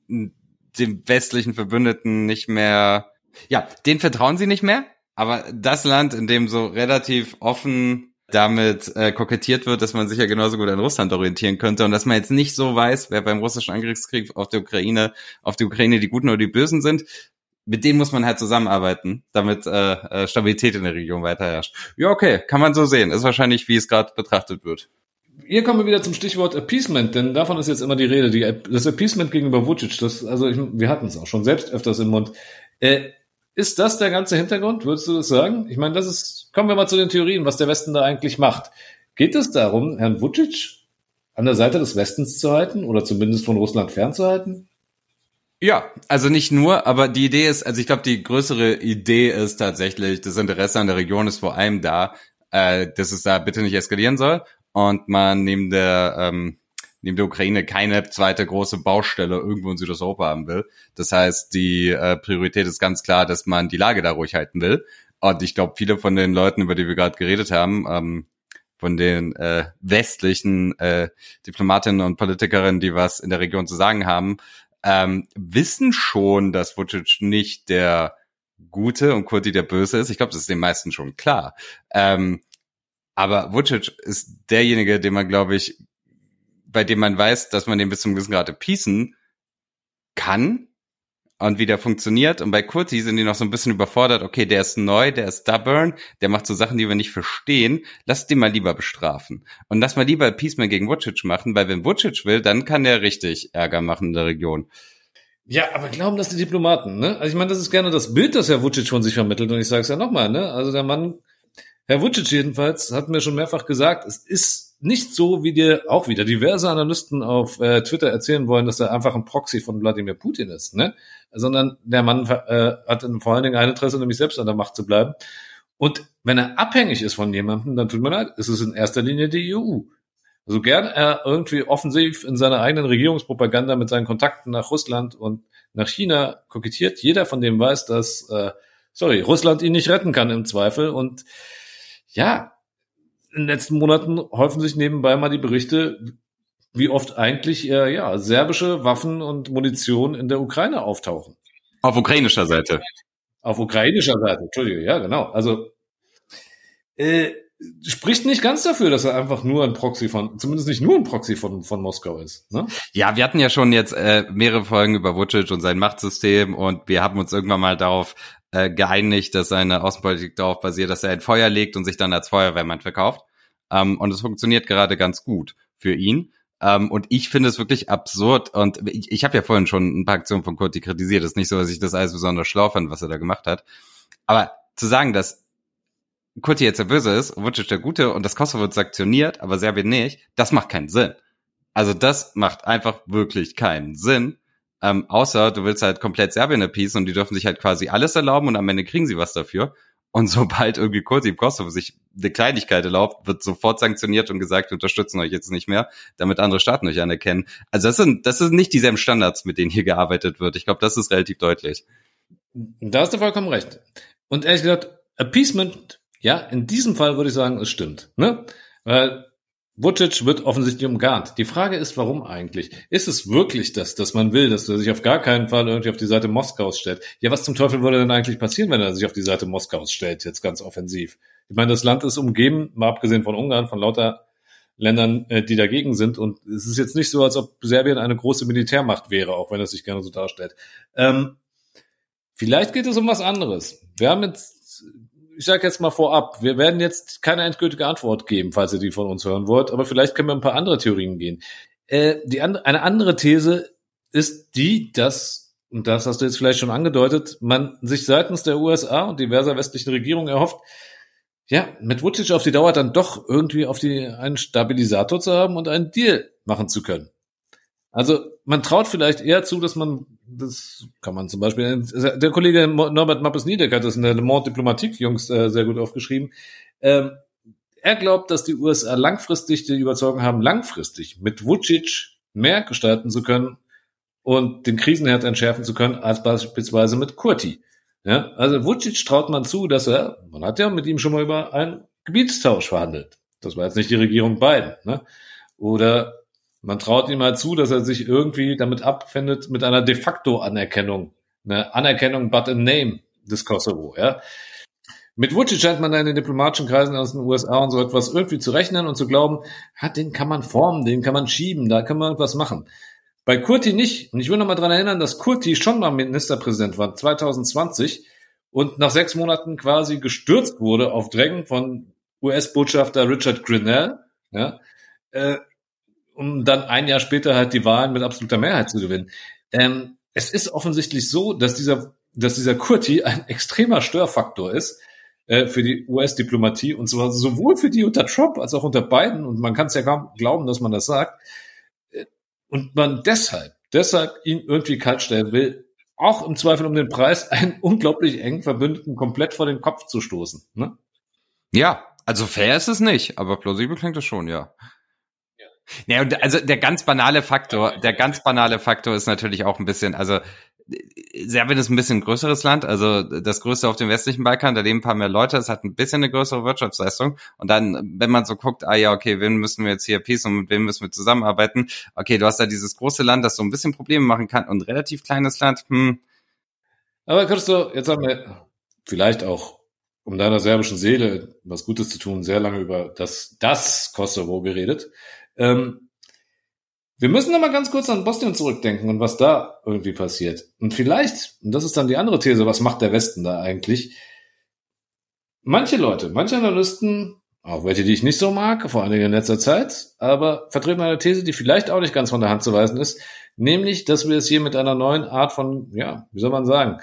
dem westlichen Verbündeten nicht mehr, ja, den vertrauen sie nicht mehr, aber das Land, in dem so relativ offen damit äh, kokettiert wird, dass man sich ja genauso gut an Russland orientieren könnte und dass man jetzt nicht so weiß, wer beim russischen Angriffskrieg auf der Ukraine, auf die Ukraine die Guten oder die Bösen sind. Mit denen muss man halt zusammenarbeiten, damit äh, äh, Stabilität in der Region weiter herrscht. Ja, okay, kann man so sehen. Ist wahrscheinlich, wie es gerade betrachtet wird. Hier kommen wir wieder zum Stichwort Appeasement, denn davon ist jetzt immer die Rede. Die, das Appeasement gegenüber Vucic, das, also ich, wir hatten es auch schon selbst öfters im Mund. Äh, ist das der ganze Hintergrund? Würdest du das sagen? Ich meine, das ist, kommen wir mal zu den Theorien, was der Westen da eigentlich macht. Geht es darum, Herrn Vucic an der Seite des Westens zu halten oder zumindest von Russland fernzuhalten? Ja, also nicht nur, aber die Idee ist, also ich glaube, die größere Idee ist tatsächlich, das Interesse an der Region ist vor allem da, äh, dass es da bitte nicht eskalieren soll und man neben der ähm, neben der Ukraine keine zweite große Baustelle irgendwo in Südosteuropa haben will. Das heißt, die äh, Priorität ist ganz klar, dass man die Lage da ruhig halten will. Und ich glaube, viele von den Leuten, über die wir gerade geredet haben, ähm, von den äh, westlichen äh, Diplomatinnen und Politikerinnen, die was in der Region zu sagen haben, ähm, wissen schon, dass Vucic nicht der Gute und Kurti der Böse ist. Ich glaube, das ist den meisten schon klar. Ähm, aber Vucic ist derjenige, den man, glaube ich, bei dem man weiß, dass man den bis zum gewissen Grad appeasen kann und wie der funktioniert. Und bei Kurti sind die noch so ein bisschen überfordert. Okay, der ist neu, der ist stubborn, der macht so Sachen, die wir nicht verstehen. Lass den mal lieber bestrafen. Und lass mal lieber Appeasement gegen Vucic machen, weil wenn Vucic will, dann kann der richtig Ärger machen in der Region. Ja, aber glauben das die Diplomaten, ne? Also ich meine, das ist gerne das Bild, das Herr Vucic von sich vermittelt. Und ich sage es ja nochmal, ne? Also der Mann, Herr Vucic jedenfalls, hat mir schon mehrfach gesagt, es ist nicht so, wie dir auch wieder diverse Analysten auf äh, Twitter erzählen wollen, dass er einfach ein Proxy von Wladimir Putin ist, ne? Sondern der Mann äh, hat vor allen Dingen ein Interesse, nämlich selbst an der Macht zu bleiben. Und wenn er abhängig ist von jemandem, dann tut mir leid, ist es in erster Linie die EU. Also gern er irgendwie offensiv in seiner eigenen Regierungspropaganda mit seinen Kontakten nach Russland und nach China kokettiert. Jeder von dem weiß, dass, äh, sorry, Russland ihn nicht retten kann im Zweifel. Und ja, in den letzten Monaten häufen sich nebenbei mal die Berichte, wie oft eigentlich äh, ja serbische Waffen und Munition in der Ukraine auftauchen. Auf ukrainischer Seite. Auf ukrainischer Seite, Entschuldige, ja genau. Also äh, spricht nicht ganz dafür, dass er einfach nur ein Proxy von, zumindest nicht nur ein Proxy von, von Moskau ist. Ne? Ja, wir hatten ja schon jetzt äh, mehrere Folgen über Vucic und sein Machtsystem und wir haben uns irgendwann mal darauf äh, geeinigt, dass seine Außenpolitik darauf basiert, dass er ein Feuer legt und sich dann als Feuerwehrmann verkauft. Ähm, und es funktioniert gerade ganz gut für ihn. Ähm, und ich finde es wirklich absurd. Und ich, ich habe ja vorhin schon ein paar Aktionen von Kurti kritisiert. Es ist nicht so, dass ich das alles besonders schlau fand, was er da gemacht hat. Aber zu sagen, dass Kurti jetzt der Böse ist, Vucic der Gute und das Kosovo wird sanktioniert, aber Serbien nicht, das macht keinen Sinn. Also das macht einfach wirklich keinen Sinn. Ähm, außer du willst halt komplett Serbien appeasen und die dürfen sich halt quasi alles erlauben und am Ende kriegen sie was dafür. Und (laughs) sobald irgendwie Kurti Kosovo sich eine Kleinigkeit erlaubt, wird sofort sanktioniert und gesagt, wir unterstützen euch jetzt nicht mehr, damit andere Staaten euch anerkennen. Also das sind, das sind nicht dieselben Standards, mit denen hier gearbeitet wird. Ich glaube, das ist relativ deutlich. Da hast du vollkommen recht. Und ehrlich gesagt, Appeasement, ja, in diesem Fall würde ich sagen, es stimmt. Ne? Weil Vucic wird offensichtlich umgarnt. Die Frage ist, warum eigentlich? Ist es wirklich das, dass man will, dass er sich auf gar keinen Fall irgendwie auf die Seite Moskaus stellt? Ja, was zum Teufel würde denn eigentlich passieren, wenn er sich auf die Seite Moskaus stellt, jetzt ganz offensiv? Ich meine, das Land ist umgeben, mal abgesehen von Ungarn, von lauter Ländern, äh, die dagegen sind. Und es ist jetzt nicht so, als ob Serbien eine große Militärmacht wäre, auch wenn es sich gerne so darstellt. Ähm, vielleicht geht es um was anderes. Wir haben jetzt ich sage jetzt mal vorab, wir werden jetzt keine endgültige Antwort geben, falls ihr die von uns hören wollt, aber vielleicht können wir ein paar andere Theorien gehen. Äh, die and eine andere These ist die, dass, und das hast du jetzt vielleicht schon angedeutet, man sich seitens der USA und diverser westlichen Regierungen erhofft, ja, mit Vucic auf die Dauer dann doch irgendwie auf die einen Stabilisator zu haben und einen Deal machen zu können. Also man traut vielleicht eher zu, dass man, das kann man zum Beispiel, der Kollege Norbert Mappes-Niedeck hat das in der Le Monde Diplomatique Jungs äh, sehr gut aufgeschrieben. Ähm, er glaubt, dass die USA langfristig die Überzeugung haben, langfristig mit Vucic mehr gestalten zu können und den Krisenherd entschärfen zu können, als beispielsweise mit Kurti. Ja, also Vucic traut man zu, dass er, man hat ja mit ihm schon mal über einen Gebietstausch verhandelt. Das war jetzt nicht die Regierung Biden. Ne? Oder man traut ihm mal zu, dass er sich irgendwie damit abfindet mit einer de facto Anerkennung. Eine Anerkennung but a name des Kosovo. Ja? Mit Vucic scheint man in den diplomatischen Kreisen aus den USA und so etwas irgendwie zu rechnen und zu glauben, ha, den kann man formen, den kann man schieben, da kann man irgendwas machen. Bei Kurti nicht. Und ich will noch mal dran erinnern, dass Kurti schon mal Ministerpräsident war, 2020, und nach sechs Monaten quasi gestürzt wurde auf Drängen von US-Botschafter Richard Grinnell, ja, äh, um dann ein Jahr später halt die Wahlen mit absoluter Mehrheit zu gewinnen. Ähm, es ist offensichtlich so, dass dieser, dass dieser Kurti ein extremer Störfaktor ist äh, für die US-Diplomatie und zwar sowohl für die unter Trump als auch unter Biden. Und man kann es ja kaum glauben, dass man das sagt und man deshalb, deshalb ihn irgendwie kaltstellen will, auch im Zweifel um den Preis, einen unglaublich engen Verbündeten komplett vor den Kopf zu stoßen. Ne? Ja, also fair ist es nicht, aber plausibel klingt es schon, ja. Ja, und also der ganz banale Faktor, der ganz banale Faktor ist natürlich auch ein bisschen, also Serbien ist ein bisschen größeres Land, also das größte auf dem westlichen Balkan, da leben ein paar mehr Leute, es hat ein bisschen eine größere Wirtschaftsleistung. Und dann, wenn man so guckt, ah ja, okay, wen müssen wir jetzt hier Peace und mit wem müssen wir zusammenarbeiten? Okay, du hast da dieses große Land, das so ein bisschen Probleme machen kann und relativ kleines Land, hm. Aber Christo, jetzt haben wir vielleicht auch, um deiner serbischen Seele was Gutes zu tun, sehr lange über das, das Kosovo geredet. Ähm, wir müssen noch mal ganz kurz an Bosnien zurückdenken und was da irgendwie passiert. Und vielleicht, und das ist dann die andere These, was macht der Westen da eigentlich? Manche Leute, manche Analysten, auch welche, die ich nicht so mag, vor allen Dingen in letzter Zeit, aber vertreten eine These, die vielleicht auch nicht ganz von der Hand zu weisen ist, nämlich, dass wir es hier mit einer neuen Art von, ja, wie soll man sagen,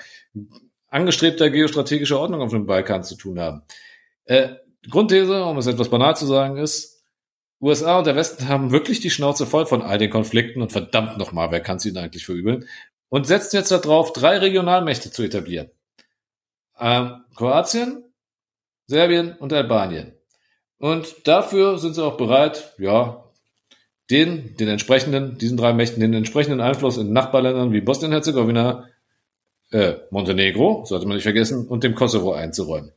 angestrebter geostrategischer Ordnung auf dem Balkan zu tun haben. Äh, Grundthese, um es etwas banal zu sagen, ist, USA und der Westen haben wirklich die Schnauze voll von all den Konflikten und verdammt nochmal, wer kann es ihnen eigentlich verübeln? Und setzen jetzt darauf, drei Regionalmächte zu etablieren. Ähm, Kroatien, Serbien und Albanien. Und dafür sind sie auch bereit, ja, den, den entsprechenden, diesen drei Mächten, den entsprechenden Einfluss in Nachbarländern wie Bosnien-Herzegowina, äh, Montenegro, sollte man nicht vergessen, und dem Kosovo einzuräumen.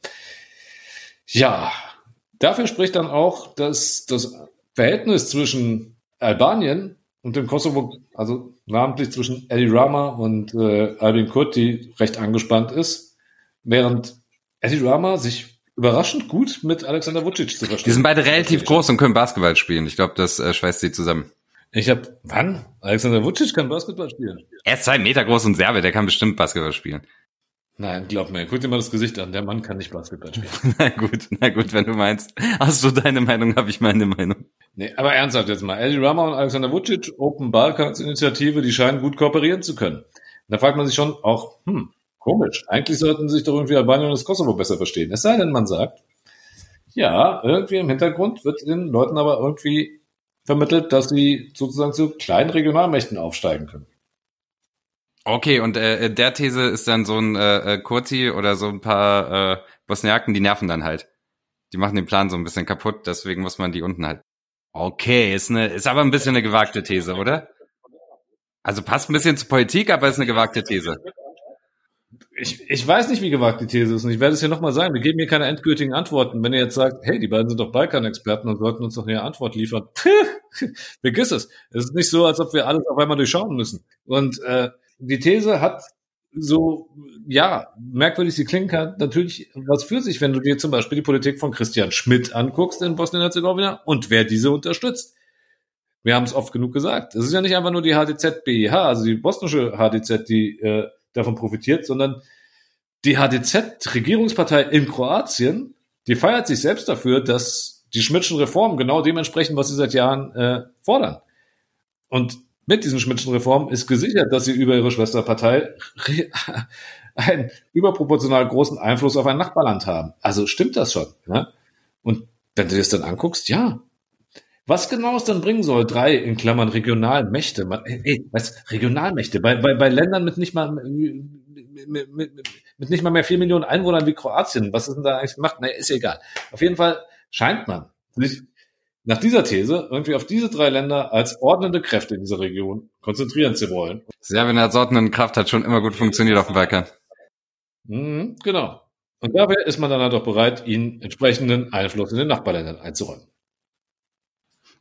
Ja, dafür spricht dann auch, dass das Verhältnis zwischen Albanien und dem Kosovo, also namentlich zwischen Eddie Rama und äh, Albin Kurti, recht angespannt ist, während Eddie Rama sich überraschend gut mit Alexander Vucic zu verstehen. Die sind beide relativ groß und können Basketball spielen. Ich glaube, das äh, schweißt sie zusammen. Ich habe, wann? Alexander Vucic kann Basketball spielen. Er ist zwei Meter groß und Serbe, der kann bestimmt Basketball spielen. Nein, glaub mir, guck dir mal das Gesicht an. Der Mann kann nicht Basketball spielen. (laughs) na gut, na gut, wenn du meinst. Hast du deine Meinung, habe ich meine Meinung. Nee, aber ernsthaft jetzt mal. Eddie Rama und Alexander Vucic, Open Balkans Initiative, die scheinen gut kooperieren zu können. Da fragt man sich schon auch, hm, komisch. Eigentlich sollten sich doch irgendwie Albanien und das Kosovo besser verstehen. Es sei denn, man sagt, ja, irgendwie im Hintergrund wird den Leuten aber irgendwie vermittelt, dass sie sozusagen zu kleinen Regionalmächten aufsteigen können. Okay, und äh, der These ist dann so ein äh, äh, Kurti oder so ein paar äh, Bosniaken, die nerven dann halt. Die machen den Plan so ein bisschen kaputt, deswegen muss man die unten halt. Okay, ist eine, ist aber ein bisschen eine gewagte These, oder? Also passt ein bisschen zur Politik, aber ist eine gewagte These. Ich, ich weiß nicht, wie gewagt die These ist und ich werde es hier nochmal sagen. Wir geben hier keine endgültigen Antworten. Wenn ihr jetzt sagt, hey, die beiden sind doch Balkan-Experten und sollten uns doch eine Antwort liefern, (laughs) vergiss es. Es ist nicht so, als ob wir alles auf einmal durchschauen müssen. Und äh, die These hat so, ja, merkwürdig sie klingen kann, natürlich was für sich, wenn du dir zum Beispiel die Politik von Christian Schmidt anguckst in Bosnien-Herzegowina und wer diese unterstützt. Wir haben es oft genug gesagt. Es ist ja nicht einfach nur die HDZ BIH, also die bosnische HDZ, die äh, davon profitiert, sondern die HDZ, Regierungspartei in Kroatien, die feiert sich selbst dafür, dass die Schmidtschen Reformen genau dementsprechend, was sie seit Jahren äh, fordern. Und mit diesen Schmidtschen Reformen ist gesichert, dass sie über ihre Schwesterpartei einen überproportional großen Einfluss auf ein Nachbarland haben. Also stimmt das schon. Ne? Und wenn du dir das dann anguckst, ja. Was genau es dann bringen soll, drei in Klammern Regionalmächte, man, ey, was, Regionalmächte, bei, bei, bei Ländern mit nicht mal mit, mit, mit nicht mal mehr vier Millionen Einwohnern wie Kroatien, was ist denn da eigentlich gemacht? Naja, ist egal. Auf jeden Fall scheint man sich nach dieser These irgendwie auf diese drei Länder als ordnende Kräfte in dieser Region konzentrieren zu wollen. Serbien als ordnende Kraft hat schon immer gut funktioniert auf dem Balkan. Mhm, genau. Und dabei ist man dann halt auch bereit, ihnen entsprechenden Einfluss in den Nachbarländern einzuräumen.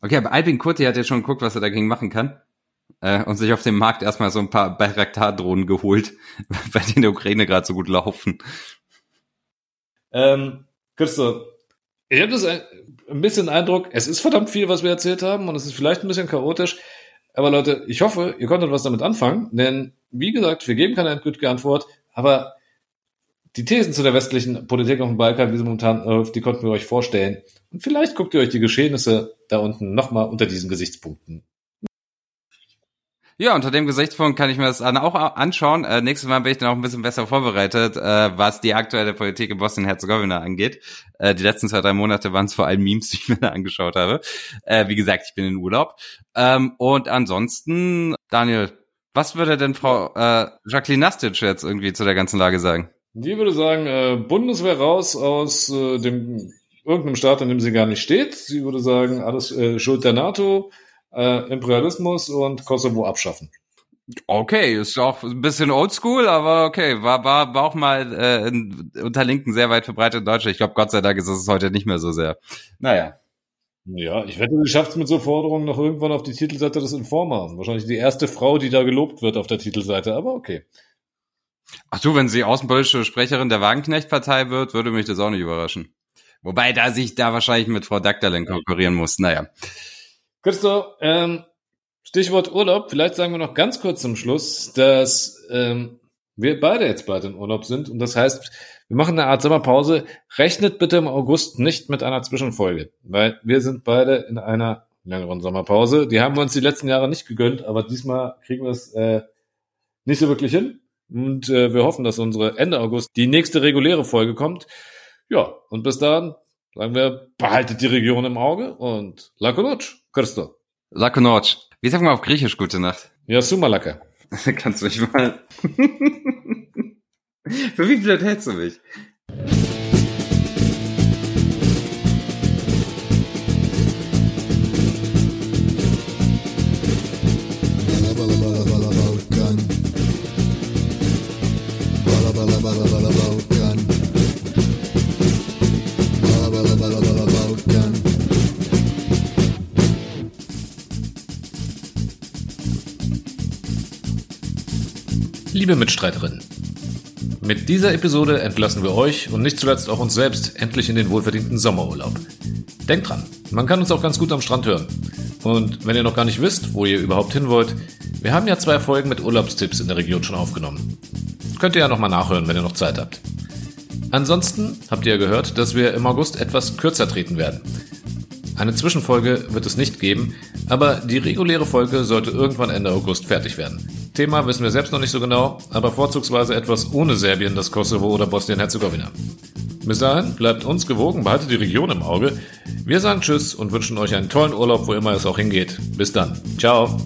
Okay, aber Albin Kurti hat jetzt schon geguckt, was er dagegen machen kann. Äh, und sich auf dem Markt erstmal so ein paar Bayraktar-Drohnen geholt, (laughs) weil die in der Ukraine gerade so gut laufen. Ähm, Christoph, ich habe das ein, bisschen Eindruck, es ist verdammt viel, was wir erzählt haben und es ist vielleicht ein bisschen chaotisch. Aber Leute, ich hoffe, ihr konntet was damit anfangen, denn wie gesagt, wir geben keine endgültige Antwort, aber die Thesen zu der westlichen Politik auf dem Balkan, wie sie momentan läuft, die konnten wir euch vorstellen. Und vielleicht guckt ihr euch die Geschehnisse da unten nochmal unter diesen Gesichtspunkten ja, unter dem Gesichtspunkt kann ich mir das auch anschauen. Äh, nächstes Mal bin ich dann auch ein bisschen besser vorbereitet, äh, was die aktuelle Politik in Bosnien-Herzegowina angeht. Äh, die letzten zwei, drei Monate waren es vor allem Memes, (laughs) die ich mir da angeschaut habe. Äh, wie gesagt, ich bin in Urlaub. Ähm, und ansonsten, Daniel, was würde denn Frau äh, Jacqueline Nastic jetzt irgendwie zu der ganzen Lage sagen? Die würde sagen, äh, Bundeswehr raus aus äh, dem irgendeinem Staat, in dem sie gar nicht steht. Sie würde sagen, alles äh, Schuld der NATO äh, Imperialismus und Kosovo abschaffen. Okay, ist auch ein bisschen oldschool, aber okay, war, war, war auch mal äh, in, unter Linken sehr weit verbreitet in Deutschland. Ich glaube, Gott sei Dank ist es heute nicht mehr so sehr. Naja. Ja, ich wette, sie schafft es mit so Forderungen noch irgendwann auf die Titelseite des Informer. Wahrscheinlich die erste Frau, die da gelobt wird auf der Titelseite, aber okay. Ach du, wenn sie außenpolitische Sprecherin der Wagenknecht-Partei wird, würde mich das auch nicht überraschen. Wobei da sich da wahrscheinlich mit Frau Dagdalen konkurrieren muss. Naja. Christo, ähm, Stichwort Urlaub. Vielleicht sagen wir noch ganz kurz zum Schluss, dass ähm, wir beide jetzt bald in Urlaub sind. Und das heißt, wir machen eine Art Sommerpause. Rechnet bitte im August nicht mit einer Zwischenfolge, weil wir sind beide in einer längeren Sommerpause. Die haben wir uns die letzten Jahre nicht gegönnt, aber diesmal kriegen wir es äh, nicht so wirklich hin. Und äh, wir hoffen, dass unsere Ende August die nächste reguläre Folge kommt. Ja, und bis dahin sagen wir, behaltet die Region im Auge und Lakonutsch. Krsto. Laku noć. Wie sagen wir auf Griechisch gute Nacht? Ja, sumalaka. (laughs) Kannst du mich mal... (laughs) Für wie blöd hältst du mich? Liebe Mitstreiterinnen, mit dieser Episode entlassen wir euch und nicht zuletzt auch uns selbst endlich in den wohlverdienten Sommerurlaub. Denkt dran, man kann uns auch ganz gut am Strand hören. Und wenn ihr noch gar nicht wisst, wo ihr überhaupt hin wollt, wir haben ja zwei Folgen mit Urlaubstipps in der Region schon aufgenommen. Könnt ihr ja nochmal nachhören, wenn ihr noch Zeit habt. Ansonsten habt ihr ja gehört, dass wir im August etwas kürzer treten werden. Eine Zwischenfolge wird es nicht geben, aber die reguläre Folge sollte irgendwann Ende August fertig werden. Thema wissen wir selbst noch nicht so genau, aber vorzugsweise etwas ohne Serbien, das Kosovo oder Bosnien-Herzegowina. Bis dahin bleibt uns gewogen, behaltet die Region im Auge. Wir sagen Tschüss und wünschen euch einen tollen Urlaub, wo immer es auch hingeht. Bis dann. Ciao.